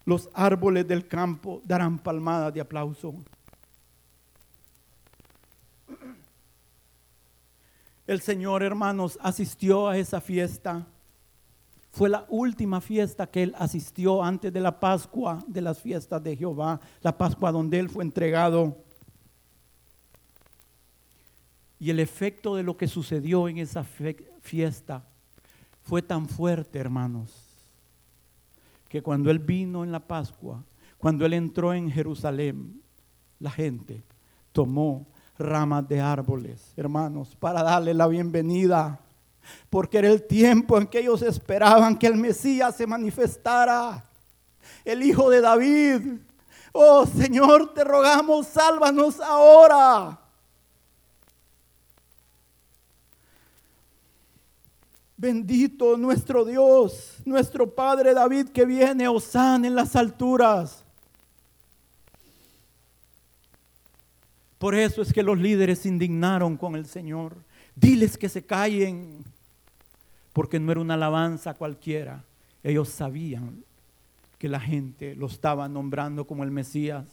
los árboles del campo darán palmadas de aplauso. El Señor, hermanos, asistió a esa fiesta. Fue la última fiesta que él asistió antes de la Pascua, de las fiestas de Jehová, la Pascua donde él fue entregado. Y el efecto de lo que sucedió en esa fiesta fue tan fuerte, hermanos, que cuando él vino en la Pascua, cuando él entró en Jerusalén, la gente tomó ramas de árboles, hermanos, para darle la bienvenida porque era el tiempo en que ellos esperaban que el Mesías se manifestara, el Hijo de David. Oh Señor, te rogamos, sálvanos ahora. Bendito nuestro Dios, nuestro Padre David que viene, Osán en las alturas. Por eso es que los líderes se indignaron con el Señor. Diles que se callen porque no era una alabanza cualquiera. Ellos sabían que la gente lo estaba nombrando como el Mesías,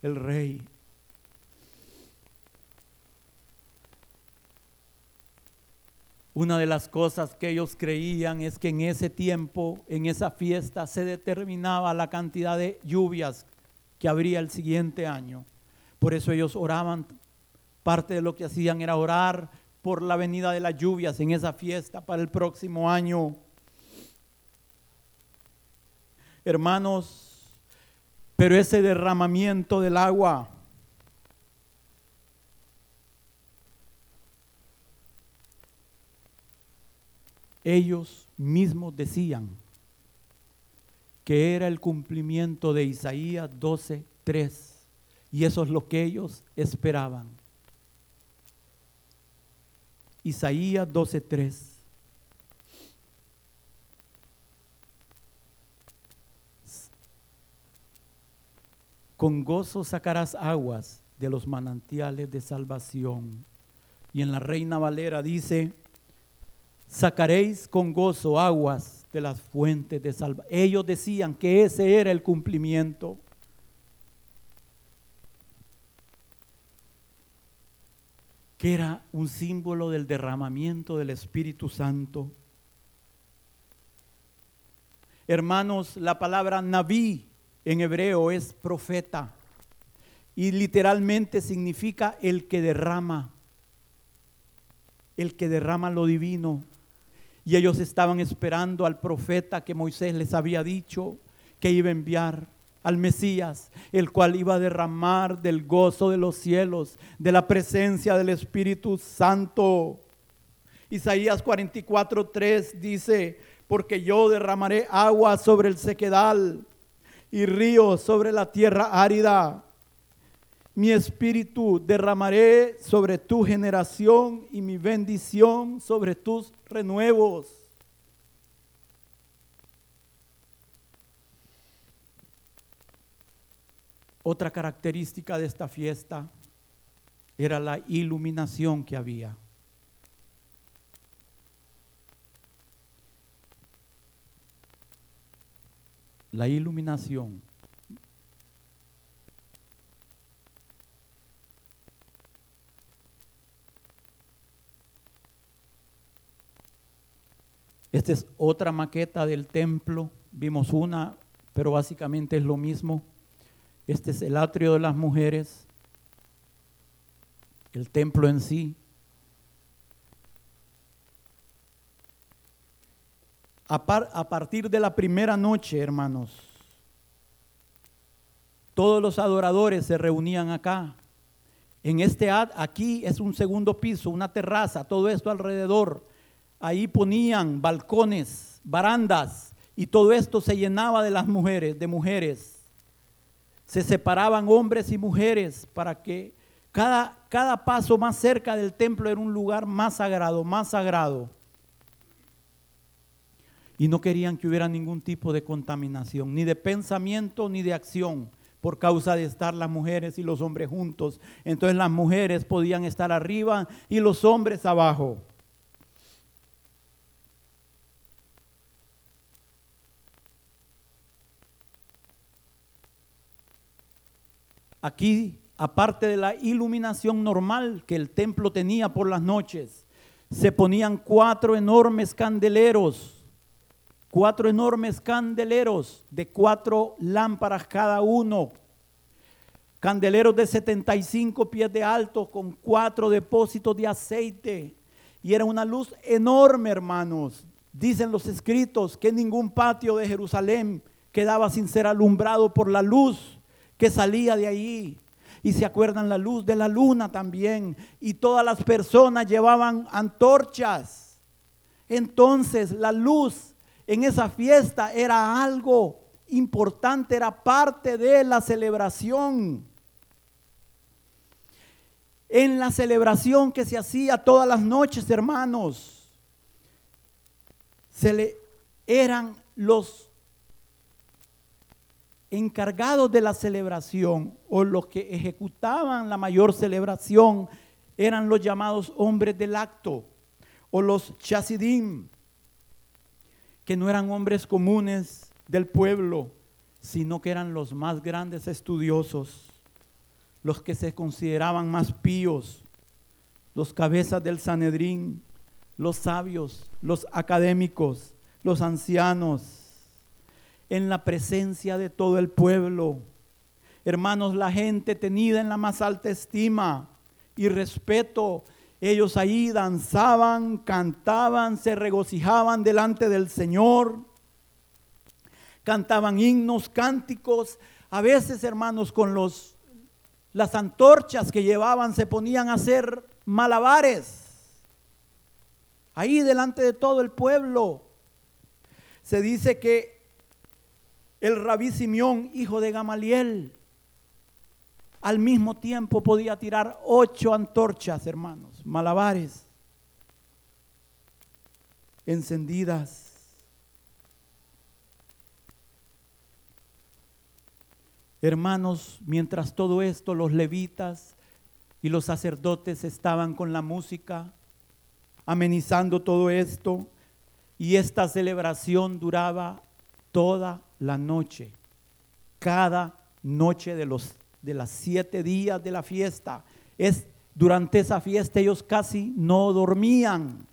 el Rey. Una de las cosas que ellos creían es que en ese tiempo, en esa fiesta, se determinaba la cantidad de lluvias que habría el siguiente año. Por eso ellos oraban, parte de lo que hacían era orar por la venida de las lluvias en esa fiesta para el próximo año. Hermanos, pero ese derramamiento del agua ellos mismos decían que era el cumplimiento de Isaías 12:3 y eso es lo que ellos esperaban. Isaías 12:3. Con gozo sacarás aguas de los manantiales de salvación. Y en la Reina Valera dice, sacaréis con gozo aguas de las fuentes de salvación. Ellos decían que ese era el cumplimiento. que era un símbolo del derramamiento del Espíritu Santo. Hermanos, la palabra Naví en hebreo es profeta, y literalmente significa el que derrama, el que derrama lo divino. Y ellos estaban esperando al profeta que Moisés les había dicho que iba a enviar al Mesías, el cual iba a derramar del gozo de los cielos, de la presencia del Espíritu Santo. Isaías 44:3 dice, porque yo derramaré agua sobre el sequedal y ríos sobre la tierra árida mi espíritu derramaré sobre tu generación y mi bendición sobre tus renuevos. Otra característica de esta fiesta era la iluminación que había. La iluminación Esta es otra maqueta del templo. Vimos una, pero básicamente es lo mismo. Este es el atrio de las mujeres, el templo en sí. A, a, partir de la primera noche, hermanos, todos los adoradores se reunían acá. En este aquí es un segundo piso, una terraza, todo esto alrededor Ahí ponían balcones, barandas, y todo esto se llenaba de las mujeres, de mujeres. Se separaban hombres y mujeres para que cada, cada paso más cerca del templo era un lugar más sagrado, más sagrado. Y no querían que hubiera ningún tipo de contaminación, ni de pensamiento ni de acción, por causa de estar las mujeres y los hombres juntos. Entonces las mujeres podían estar arriba y los hombres abajo. Aquí, aparte de la iluminación normal que el templo tenía por las noches, se ponían cuatro enormes candeleros, cuatro enormes candeleros de cuatro lámparas cada uno, candeleros de 75 pies de alto con cuatro depósitos de aceite. Y era una luz enorme, hermanos. Dicen los escritos que ningún patio de Jerusalén quedaba sin ser alumbrado por la luz que salía de ahí. Y se acuerdan la luz de la luna también. Y todas las personas llevaban antorchas. Entonces la luz en esa fiesta era algo importante, era parte de la celebración. En la celebración que se hacía todas las noches, hermanos, se le eran los encargados de la celebración o los que ejecutaban la mayor celebración eran los llamados hombres del acto o los chasidim, que no eran hombres comunes del pueblo, sino que eran los más grandes estudiosos, los que se consideraban más píos, los cabezas del Sanedrín, los sabios, los académicos, los ancianos, en la presencia de todo el pueblo. Hermanos, la gente tenida en la más alta estima y respeto, ellos ahí danzaban, cantaban, se regocijaban delante del Señor, cantaban himnos, cánticos, a veces, hermanos, con los las antorchas que llevaban se ponían a hacer malabares. Ahí delante de todo el pueblo. Se dice que el rabí Simeón, hijo de Gamaliel, al mismo tiempo podía tirar ocho antorchas, hermanos, malabares, encendidas. Hermanos, mientras todo esto, los levitas y los sacerdotes estaban con la música, amenizando todo esto, y esta celebración duraba toda la noche, cada noche de los de las siete días de la fiesta. Es durante esa fiesta ellos casi no dormían.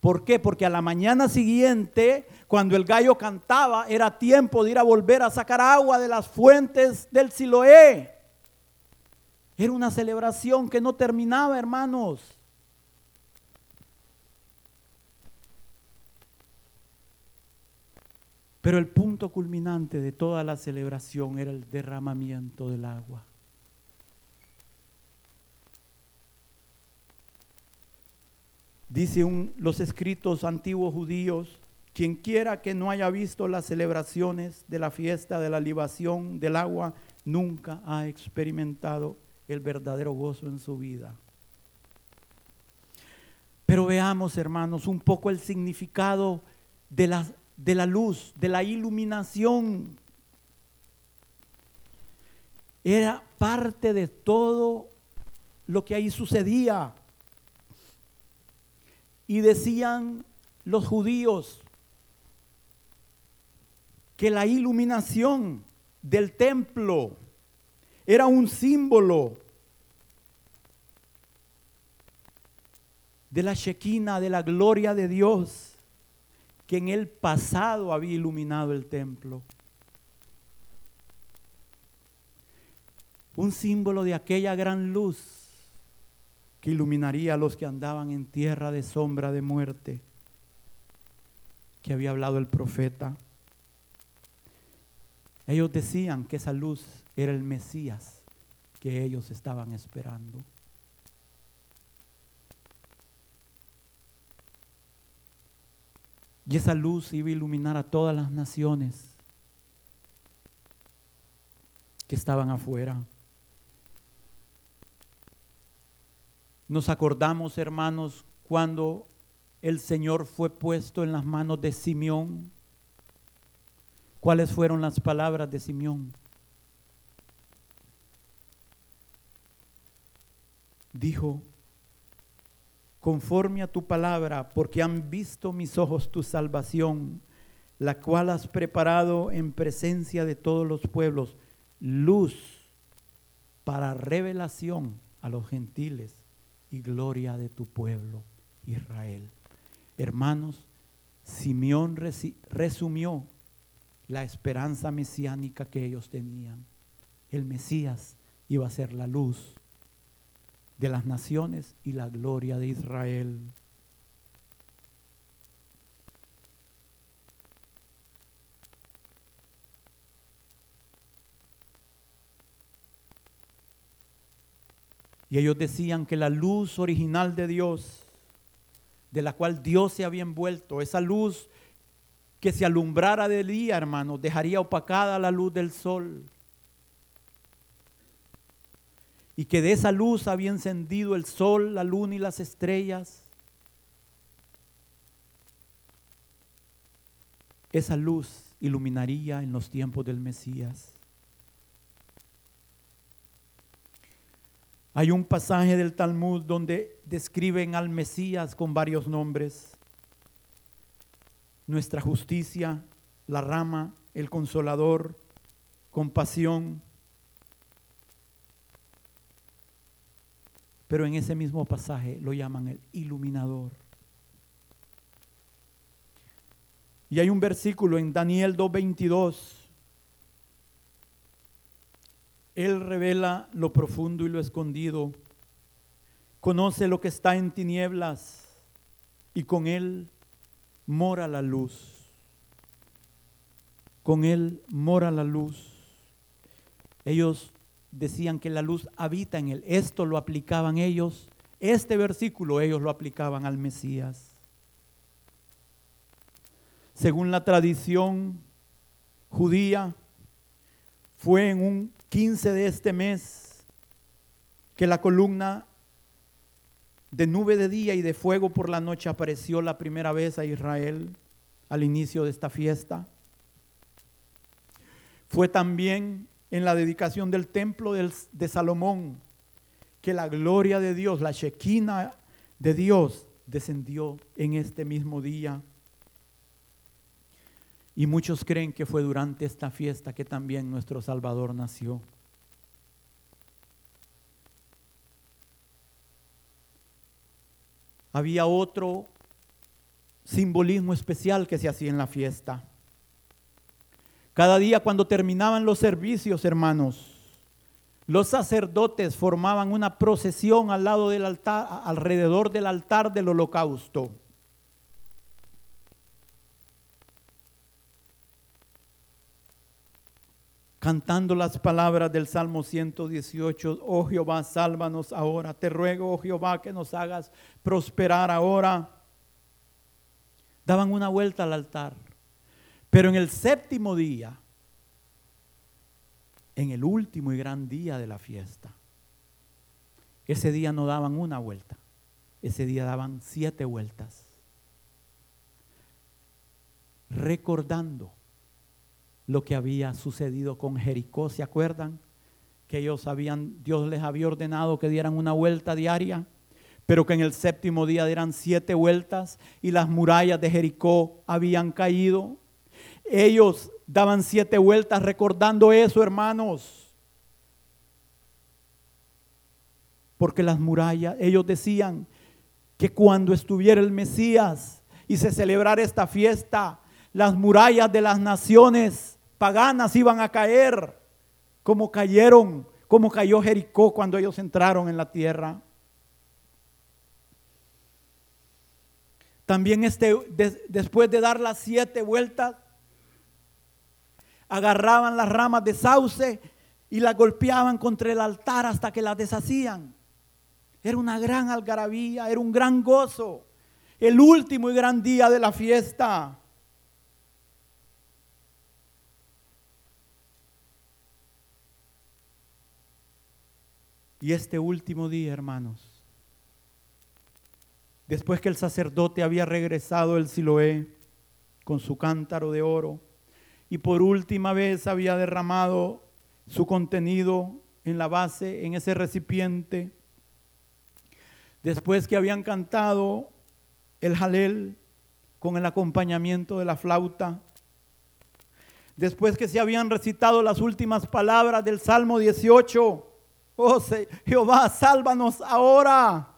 ¿Por qué? Porque a la mañana siguiente, cuando el gallo cantaba, era tiempo de ir a volver a sacar agua de las fuentes del Siloé. Era una celebración que no terminaba, hermanos. Pero el punto culminante de toda la celebración era el derramamiento del agua. Dice los escritos antiguos judíos, quien quiera que no haya visto las celebraciones de la fiesta de la libación del agua, nunca ha experimentado el verdadero gozo en su vida. Pero veamos, hermanos, un poco el significado de la, de la luz, de la iluminación. Era parte de todo lo que ahí sucedía. Y decían los judíos que la iluminación del templo era un símbolo de la Shekinah, de la gloria de Dios, que en el pasado había iluminado el templo. Un símbolo de aquella gran luz que iluminaría a los que andaban en tierra de sombra de muerte, que había hablado el profeta. Ellos decían que esa luz era el Mesías que ellos estaban esperando. Y esa luz iba a iluminar a todas las naciones que estaban afuera. Nos acordamos, hermanos, cuando el Señor fue puesto en las manos de Simeón. ¿Cuáles fueron las palabras de Simeón? Dijo, conforme a tu palabra, porque han visto mis ojos tu salvación, la cual has preparado en presencia de todos los pueblos, luz para revelación a los gentiles y gloria de tu pueblo Israel. Hermanos, Simeón resumió la esperanza mesiánica que ellos tenían. El Mesías iba a ser la luz de las naciones y la gloria de Israel. Y ellos decían que la luz original de Dios, de la cual Dios se había envuelto, esa luz que se alumbrara de día, hermanos, dejaría opacada la luz del sol y que de esa luz había encendido el sol, la luna y las estrellas. Esa luz iluminaría en los tiempos del Mesías. Hay un pasaje del Talmud donde describen al Mesías con varios nombres. Nuestra justicia, la rama, el consolador, compasión, Pero en ese mismo pasaje lo llaman el iluminador. Y hay un versículo en Daniel 2.22. Él revela lo profundo y lo escondido. Conoce lo que está en tinieblas y con Él mora la luz. Con Él mora la luz. Ellos decían que la luz habita en él. Esto lo aplicaban ellos, este versículo ellos lo aplicaban al Mesías. Según la tradición judía, fue en un 15 de este mes que la columna de nube de día y de fuego por la noche apareció la primera vez a Israel al inicio de esta fiesta. Fue también en la dedicación del templo de Salomón, que la gloria de Dios, la Shekinah de Dios, descendió en este mismo día. Y muchos creen que fue durante esta fiesta que también nuestro Salvador nació. Había otro simbolismo especial que se hacía en la fiesta. Cada día cuando terminaban los servicios, hermanos, los sacerdotes formaban una procesión al lado del altar, alrededor del altar del holocausto. cantando las palabras del Salmo 118, oh Jehová, sálvanos ahora, te ruego, oh Jehová, que nos hagas prosperar ahora. Daban una vuelta al altar, pero en el séptimo día, en el último y gran día de la fiesta, ese día no daban una vuelta, ese día daban siete vueltas, recordando lo que había sucedido con Jericó, ¿se acuerdan? Que ellos habían, Dios les había ordenado que dieran una vuelta diaria, pero que en el séptimo día dieran siete vueltas y las murallas de Jericó habían caído. Ellos daban siete vueltas recordando eso, hermanos. Porque las murallas, ellos decían que cuando estuviera el Mesías y se celebrara esta fiesta, las murallas de las naciones paganas iban a caer, como cayeron, como cayó Jericó cuando ellos entraron en la tierra. También este, después de dar las siete vueltas, agarraban las ramas de sauce y las golpeaban contra el altar hasta que las deshacían. Era una gran algarabía, era un gran gozo. El último y gran día de la fiesta. Y este último día, hermanos, después que el sacerdote había regresado el Siloé con su cántaro de oro y por última vez había derramado su contenido en la base, en ese recipiente, después que habían cantado el jalel con el acompañamiento de la flauta, después que se habían recitado las últimas palabras del Salmo 18, Oh Jehová, sálvanos ahora.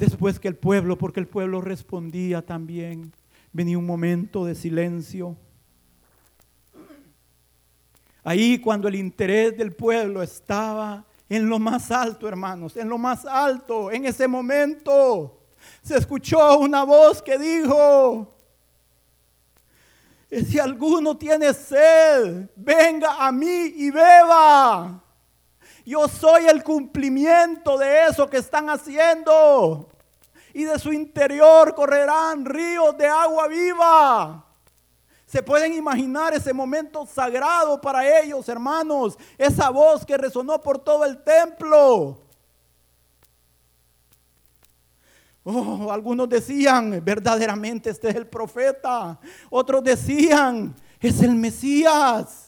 Después que el pueblo, porque el pueblo respondía también, venía un momento de silencio. Ahí cuando el interés del pueblo estaba en lo más alto, hermanos, en lo más alto, en ese momento, se escuchó una voz que dijo, si alguno tiene sed, venga a mí y beba. Yo soy el cumplimiento de eso que están haciendo. Y de su interior correrán ríos de agua viva. Se pueden imaginar ese momento sagrado para ellos, hermanos. Esa voz que resonó por todo el templo. Oh, algunos decían, verdaderamente este es el profeta. Otros decían, es el Mesías.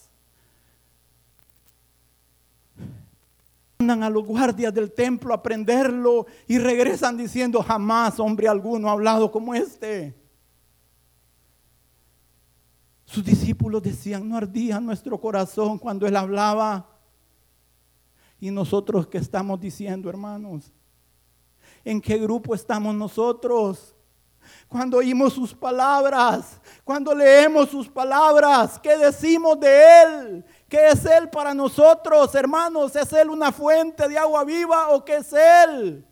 Mandan a los guardias del templo a prenderlo y regresan diciendo, jamás hombre alguno ha hablado como este. Sus discípulos decían, no ardía nuestro corazón cuando él hablaba. Y nosotros que estamos diciendo, hermanos, ¿En qué grupo estamos nosotros? Cuando oímos sus palabras, cuando leemos sus palabras, ¿qué decimos de Él? ¿Qué es Él para nosotros, hermanos? ¿Es Él una fuente de agua viva o qué es Él?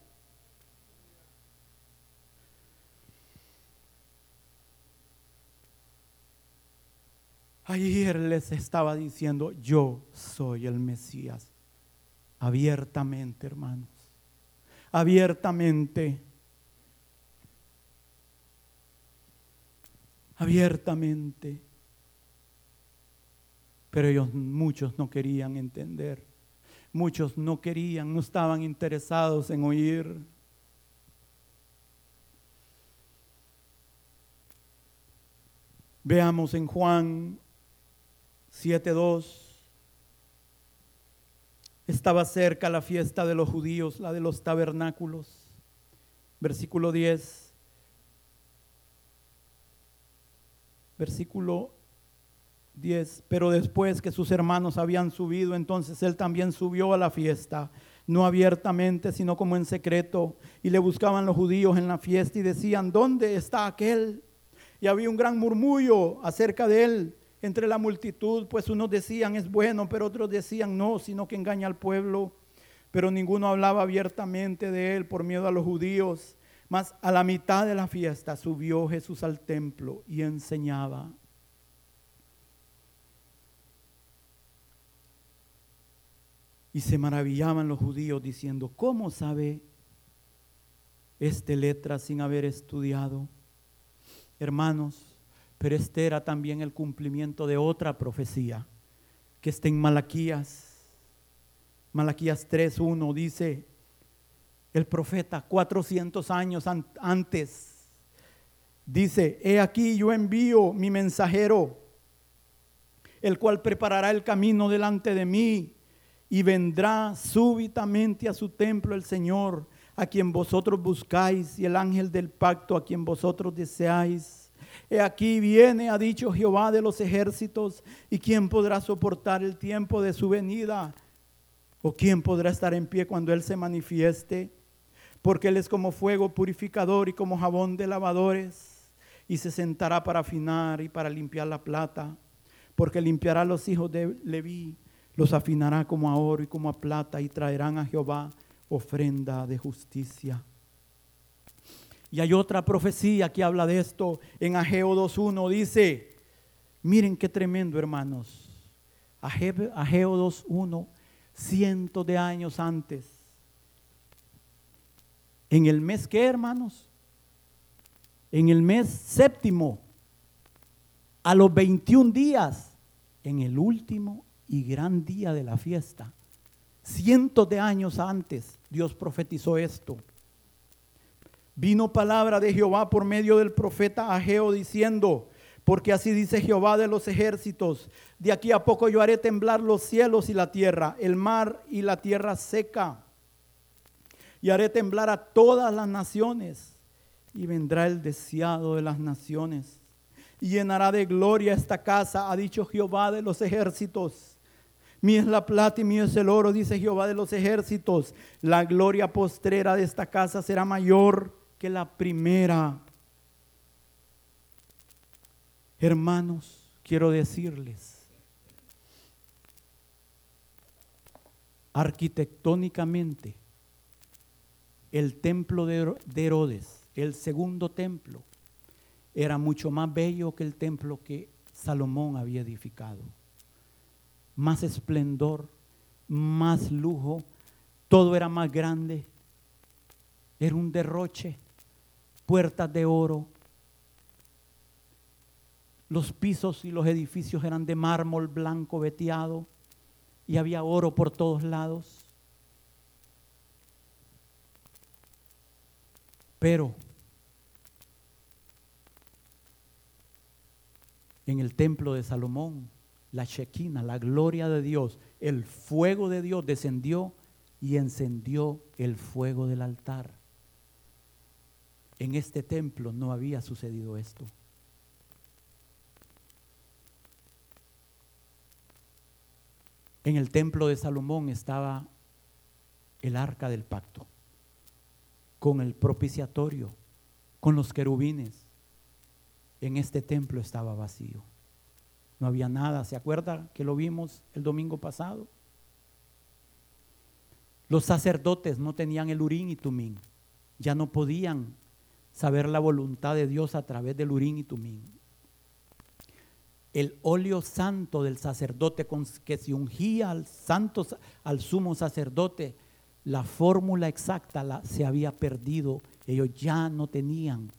Ayer les estaba diciendo, yo soy el Mesías, abiertamente, hermanos abiertamente. Abiertamente. Pero ellos muchos no querían entender. Muchos no querían, no estaban interesados en oír. Veamos en Juan 7.2. Estaba cerca la fiesta de los judíos, la de los tabernáculos. Versículo 10. Versículo 10. Pero después que sus hermanos habían subido, entonces él también subió a la fiesta, no abiertamente, sino como en secreto. Y le buscaban los judíos en la fiesta y decían, ¿dónde está aquel? Y había un gran murmullo acerca de él entre la multitud, pues unos decían es bueno, pero otros decían no, sino que engaña al pueblo. Pero ninguno hablaba abiertamente de él por miedo a los judíos. Mas a la mitad de la fiesta subió Jesús al templo y enseñaba. Y se maravillaban los judíos diciendo, ¿cómo sabe este letra sin haber estudiado? Hermanos, pero este era también el cumplimiento de otra profecía que está en Malaquías. Malaquías 3.1 dice, el profeta 400 años antes, dice, he aquí yo envío mi mensajero, el cual preparará el camino delante de mí y vendrá súbitamente a su templo el Señor, a quien vosotros buscáis, y el ángel del pacto, a quien vosotros deseáis. He aquí viene, ha dicho Jehová de los ejércitos, y quién podrá soportar el tiempo de su venida, o quién podrá estar en pie cuando Él se manifieste, porque Él es como fuego purificador y como jabón de lavadores, y se sentará para afinar y para limpiar la plata, porque limpiará los hijos de Leví los afinará como a oro y como a plata y traerán a Jehová ofrenda de justicia. Y hay otra profecía que habla de esto en Ageo 2.1. Dice, miren qué tremendo hermanos. Ageo 2.1, cientos de años antes. En el mes que hermanos? En el mes séptimo, a los 21 días, en el último y gran día de la fiesta. Cientos de años antes Dios profetizó esto. Vino palabra de Jehová por medio del profeta Ageo diciendo, porque así dice Jehová de los ejércitos, de aquí a poco yo haré temblar los cielos y la tierra, el mar y la tierra seca, y haré temblar a todas las naciones, y vendrá el deseado de las naciones, y llenará de gloria esta casa, ha dicho Jehová de los ejércitos. Mía es la plata y mío es el oro, dice Jehová de los ejércitos. La gloria postrera de esta casa será mayor que la primera. Hermanos, quiero decirles, arquitectónicamente, el templo de Herodes, el segundo templo, era mucho más bello que el templo que Salomón había edificado más esplendor, más lujo, todo era más grande, era un derroche, puertas de oro, los pisos y los edificios eran de mármol blanco veteado y había oro por todos lados. Pero en el templo de Salomón la Shekinah, la gloria de Dios, el fuego de Dios descendió y encendió el fuego del altar. En este templo no había sucedido esto. En el templo de Salomón estaba el arca del pacto, con el propiciatorio, con los querubines. En este templo estaba vacío. No había nada. ¿Se acuerda que lo vimos el domingo pasado? Los sacerdotes no tenían el urín y tumín. Ya no podían saber la voluntad de Dios a través del urín y tumín. El óleo santo del sacerdote con que se ungía al santo al sumo sacerdote, la fórmula exacta la, se había perdido. Ellos ya no tenían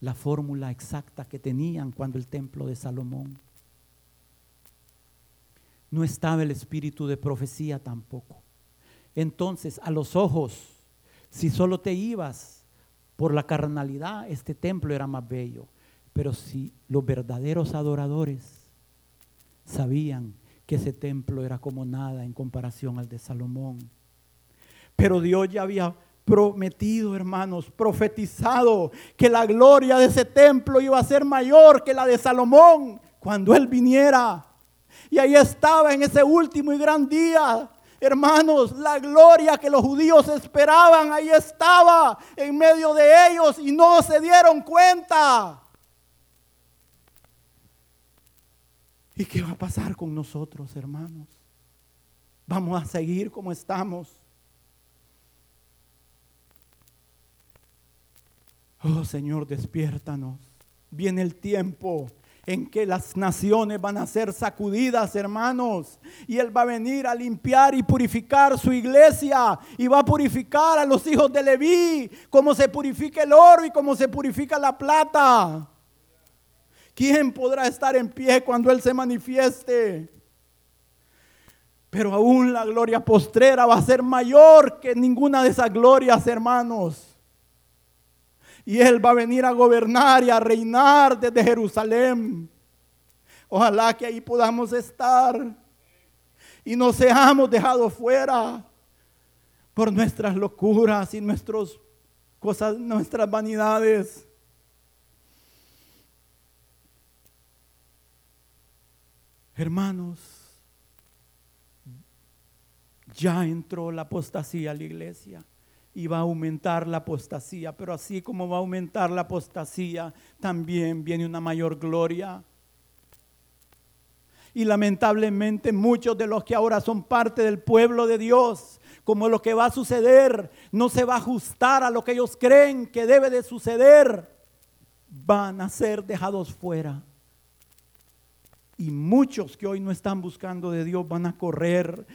la fórmula exacta que tenían cuando el templo de Salomón. No estaba el espíritu de profecía tampoco. Entonces, a los ojos, si solo te ibas por la carnalidad, este templo era más bello. Pero si los verdaderos adoradores sabían que ese templo era como nada en comparación al de Salomón. Pero Dios ya había prometido, hermanos, profetizado que la gloria de ese templo iba a ser mayor que la de Salomón cuando él viniera. Y ahí estaba en ese último y gran día
Hermanos, la gloria que los judíos esperaban, ahí estaba en medio de ellos y no se dieron cuenta. ¿Y qué va a pasar con nosotros, hermanos? Vamos a seguir como estamos. Oh Señor, despiértanos. Viene el tiempo en que las naciones van a ser sacudidas, hermanos. Y Él va a venir a limpiar y purificar su iglesia. Y va a purificar a los hijos de Leví, como se purifica el oro y como se purifica la plata. ¿Quién podrá estar en pie cuando Él se manifieste? Pero aún la gloria postrera va a ser mayor que ninguna de esas glorias, hermanos. Y Él va a venir a gobernar y a reinar desde Jerusalén. Ojalá que ahí podamos estar y no seamos dejados fuera por nuestras locuras y nuestros cosas, nuestras vanidades. Hermanos, ya entró la apostasía a la iglesia y va a aumentar la apostasía, pero así como va a aumentar la apostasía, también viene una mayor gloria. Y lamentablemente muchos de los que ahora son parte del pueblo de Dios, como lo que va a suceder, no se va a ajustar a lo que ellos creen que debe de suceder, van a ser dejados fuera. Y muchos que hoy no están buscando de Dios van a correr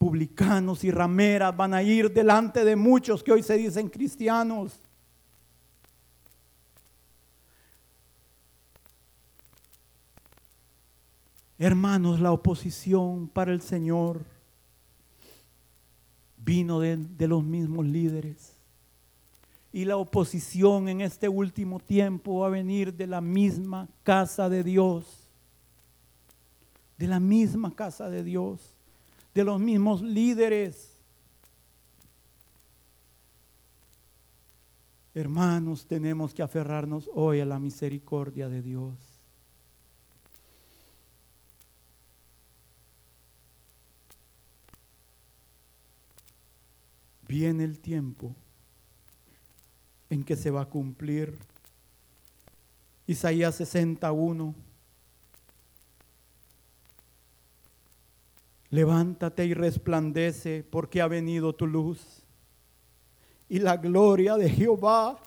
publicanos y rameras van a ir delante de muchos que hoy se dicen cristianos. Hermanos, la oposición para el Señor vino de, de, los mismos líderes. Y la oposición en este último tiempo va a venir de la misma casa de Dios. De la misma casa de Dios de los mismos líderes. Hermanos, tenemos que aferrarnos hoy a la misericordia de Dios. Viene el tiempo en que se va a cumplir Isaías 61 Levántate y resplandece porque ha venido tu luz. Y la gloria de Jehová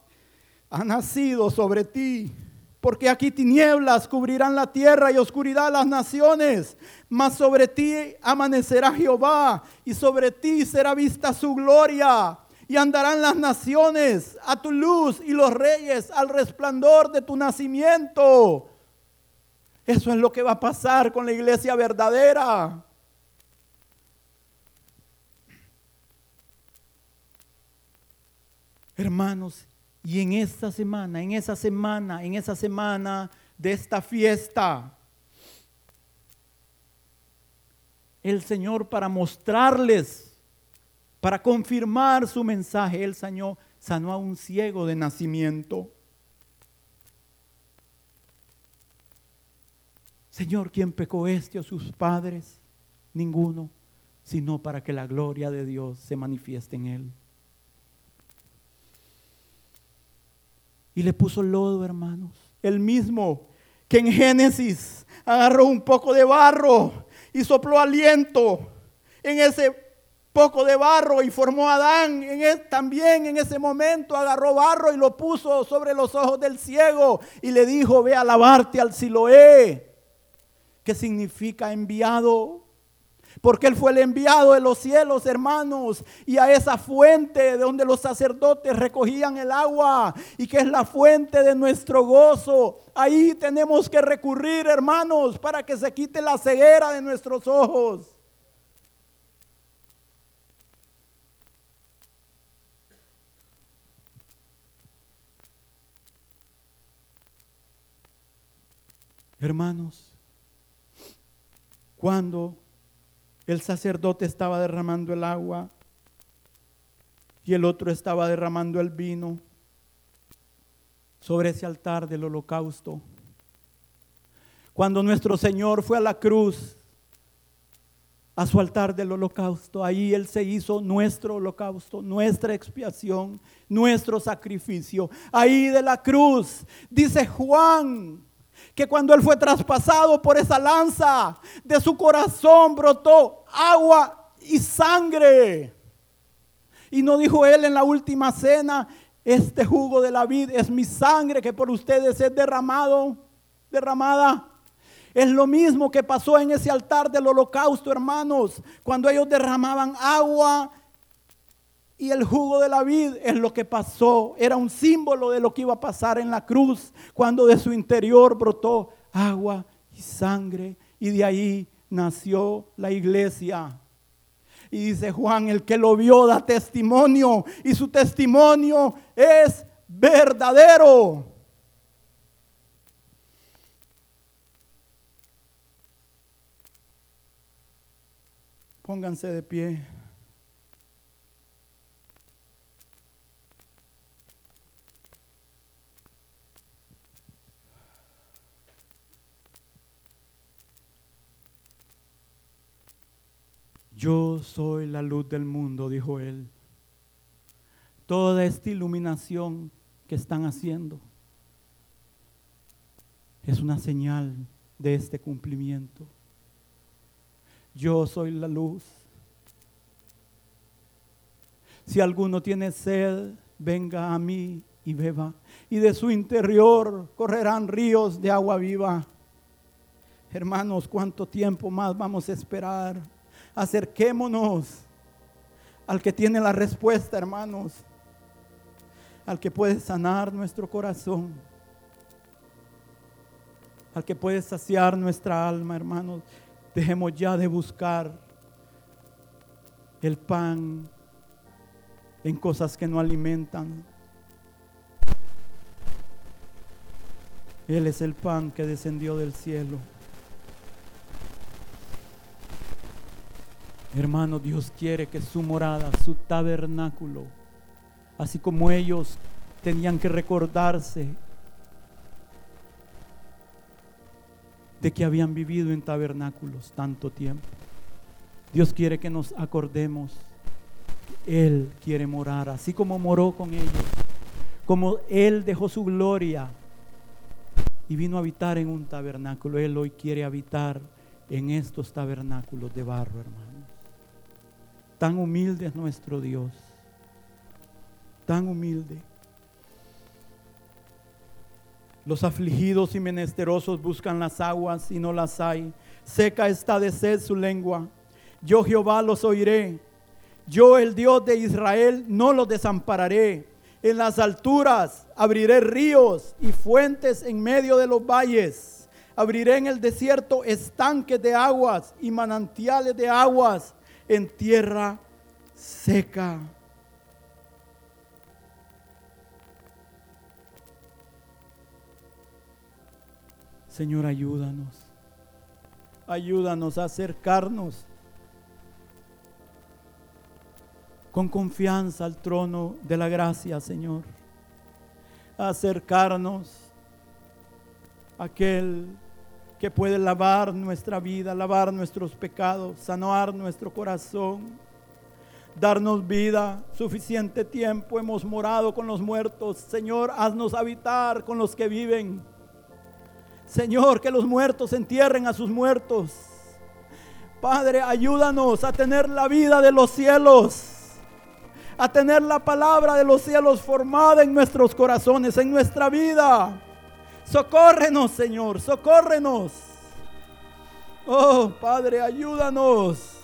ha nacido sobre ti. Porque aquí tinieblas cubrirán la tierra y oscuridad las naciones. Mas sobre ti amanecerá Jehová y sobre ti será vista su gloria. Y andarán las naciones a tu luz y los reyes al resplandor de tu nacimiento. Eso es lo que va a pasar con la iglesia verdadera. Hermanos, y en esta semana, en esa semana, en esa semana de esta fiesta, el Señor para mostrarles, para confirmar su mensaje, el Señor sanó a un ciego de nacimiento. Señor, ¿quién pecó este o sus padres? Ninguno, sino para que la gloria de Dios se manifieste en él. Y le puso lodo, hermanos. El mismo que en Génesis agarró un poco de barro y sopló aliento en ese poco de barro y formó a Adán. En también en ese momento agarró barro y lo puso sobre los ojos del ciego y le dijo, ve a lavarte al Siloé, que significa enviado porque Él fue el enviado de los cielos, hermanos, y a esa fuente de donde los sacerdotes recogían el agua y que es la fuente de nuestro gozo. Ahí tenemos que recurrir, hermanos, para que se quite la ceguera de nuestros ojos. Hermanos, cuando el sacerdote estaba derramando el agua y el otro estaba derramando el vino sobre ese altar del holocausto. Cuando nuestro Señor fue a la cruz, a su altar del holocausto. Ahí Él se hizo nuestro holocausto, nuestra expiación, nuestro sacrificio. Ahí de la cruz, dice Juan, que cuando Él fue traspasado por esa lanza, de su corazón brotó agua y sangre. Y no dijo Él en la última cena, este jugo de la vid es mi sangre que por ustedes es derramado, derramada. Es lo mismo que pasó en ese altar del holocausto, hermanos, cuando ellos derramaban agua y el jugo de la vid es lo que pasó. Era un símbolo de lo que iba a pasar en la cruz, cuando de su interior brotó agua y sangre y de ahí nació la iglesia. Y dice Juan, el que lo vio da testimonio y su testimonio es verdadero. Pónganse de pie. Yo soy la luz del mundo, dijo él. Toda esta iluminación que están haciendo es una señal de este cumplimiento. Yo soy la luz. Si alguno tiene sed, venga a mí y beba. Y de su interior correrán ríos de agua viva. Hermanos, ¿cuánto tiempo más vamos a esperar? Acerquémonos al que tiene la respuesta, hermanos. Al que puede sanar nuestro corazón. Al que puede saciar nuestra alma, hermanos. Dejemos ya de buscar el pan en cosas que no alimentan. Él es el pan que descendió del cielo. Hermano, Dios quiere que su morada, su tabernáculo, así como ellos tenían que recordarse de que habían vivido en tabernáculos tanto tiempo. Dios quiere que nos acordemos. Él quiere morar, así como moró con ellos, como Él dejó su gloria y vino a habitar en un tabernáculo. Él hoy quiere habitar en estos tabernáculos de barro, hermano. Tan humilde es nuestro Dios. Tan humilde. Los afligidos y menesterosos buscan las aguas y no las hay. Seca está de sed su lengua. Yo Jehová los oiré. Yo el Dios de Israel no los desampararé. En las alturas abriré ríos y fuentes en medio de los valles. Abriré en el desierto estanques de aguas y manantiales de aguas en tierra seca. Señor, ayúdanos. Ayúdanos a acercarnos con confianza al trono de la gracia, Señor. A acercarnos a aquel que puede lavar nuestra vida, lavar nuestros pecados, sanar nuestro corazón, darnos vida, suficiente tiempo hemos morado con los muertos. Señor, haznos habitar con los que viven. Señor, que los muertos entierren a sus muertos. Padre, ayúdanos a tener la vida de los cielos, a tener la palabra de los cielos formada en nuestros corazones, en nuestra vida. Socórrenos, Señor, socórrenos. Oh, Padre, ayúdanos.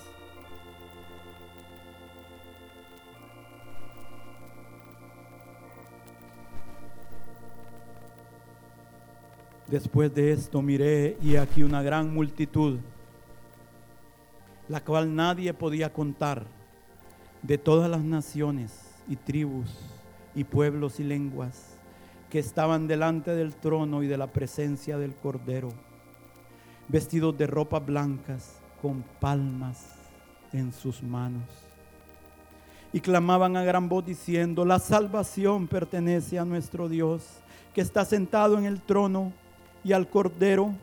Después de esto miré y aquí una gran multitud, la cual nadie podía contar, de todas las naciones y tribus y pueblos y lenguas que estaban delante del trono y de la presencia del Cordero, vestidos de ropas blancas con palmas en sus manos. Y clamaban a gran voz diciendo, la salvación pertenece a nuestro Dios, que está sentado en el trono y al Cordero.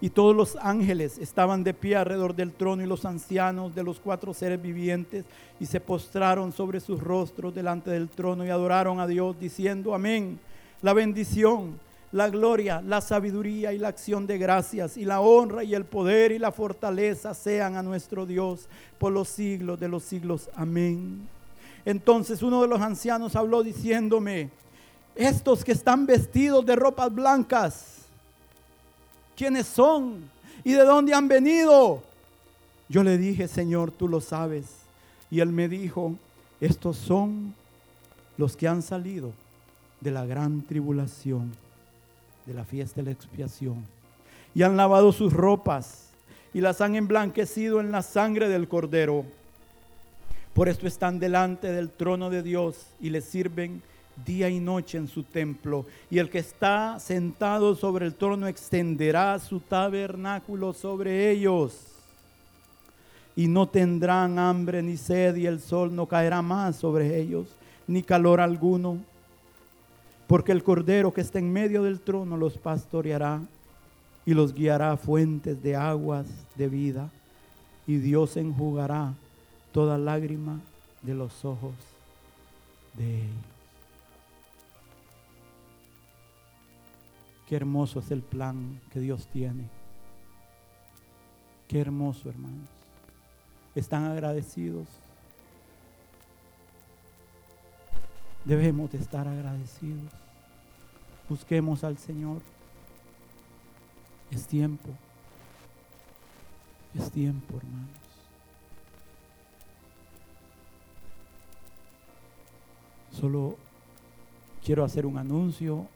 Y todos los ángeles estaban de pie alrededor del trono y los ancianos de los cuatro seres vivientes y se postraron sobre sus rostros delante del trono y adoraron a Dios diciendo amén. La bendición, la gloria, la sabiduría y la acción de gracias y la honra y el poder y la fortaleza sean a nuestro Dios por los siglos de los siglos. Amén. Entonces uno de los ancianos habló diciéndome, estos que están vestidos de ropas blancas, quiénes son y de dónde han venido. Yo le dije, Señor, tú lo sabes. Y él me dijo, estos son los que han salido de la gran tribulación, de la fiesta de la expiación. Y han lavado sus ropas y las han emblanquecido en la sangre del cordero. Por esto están delante del trono de Dios y le sirven día y noche en su templo, y el que está sentado sobre el trono extenderá su tabernáculo sobre ellos. Y no tendrán hambre ni sed, y el sol no caerá más sobre ellos, ni calor alguno, porque el cordero que está en medio del trono los pastoreará y los guiará a fuentes de aguas de vida, y Dios enjugará toda lágrima de los ojos de ellos. Qué hermoso es el plan que Dios tiene. Qué hermoso, hermanos. ¿Están agradecidos? Debemos de estar agradecidos. Busquemos al Señor. Es tiempo. Es tiempo, hermanos. Solo quiero hacer un anuncio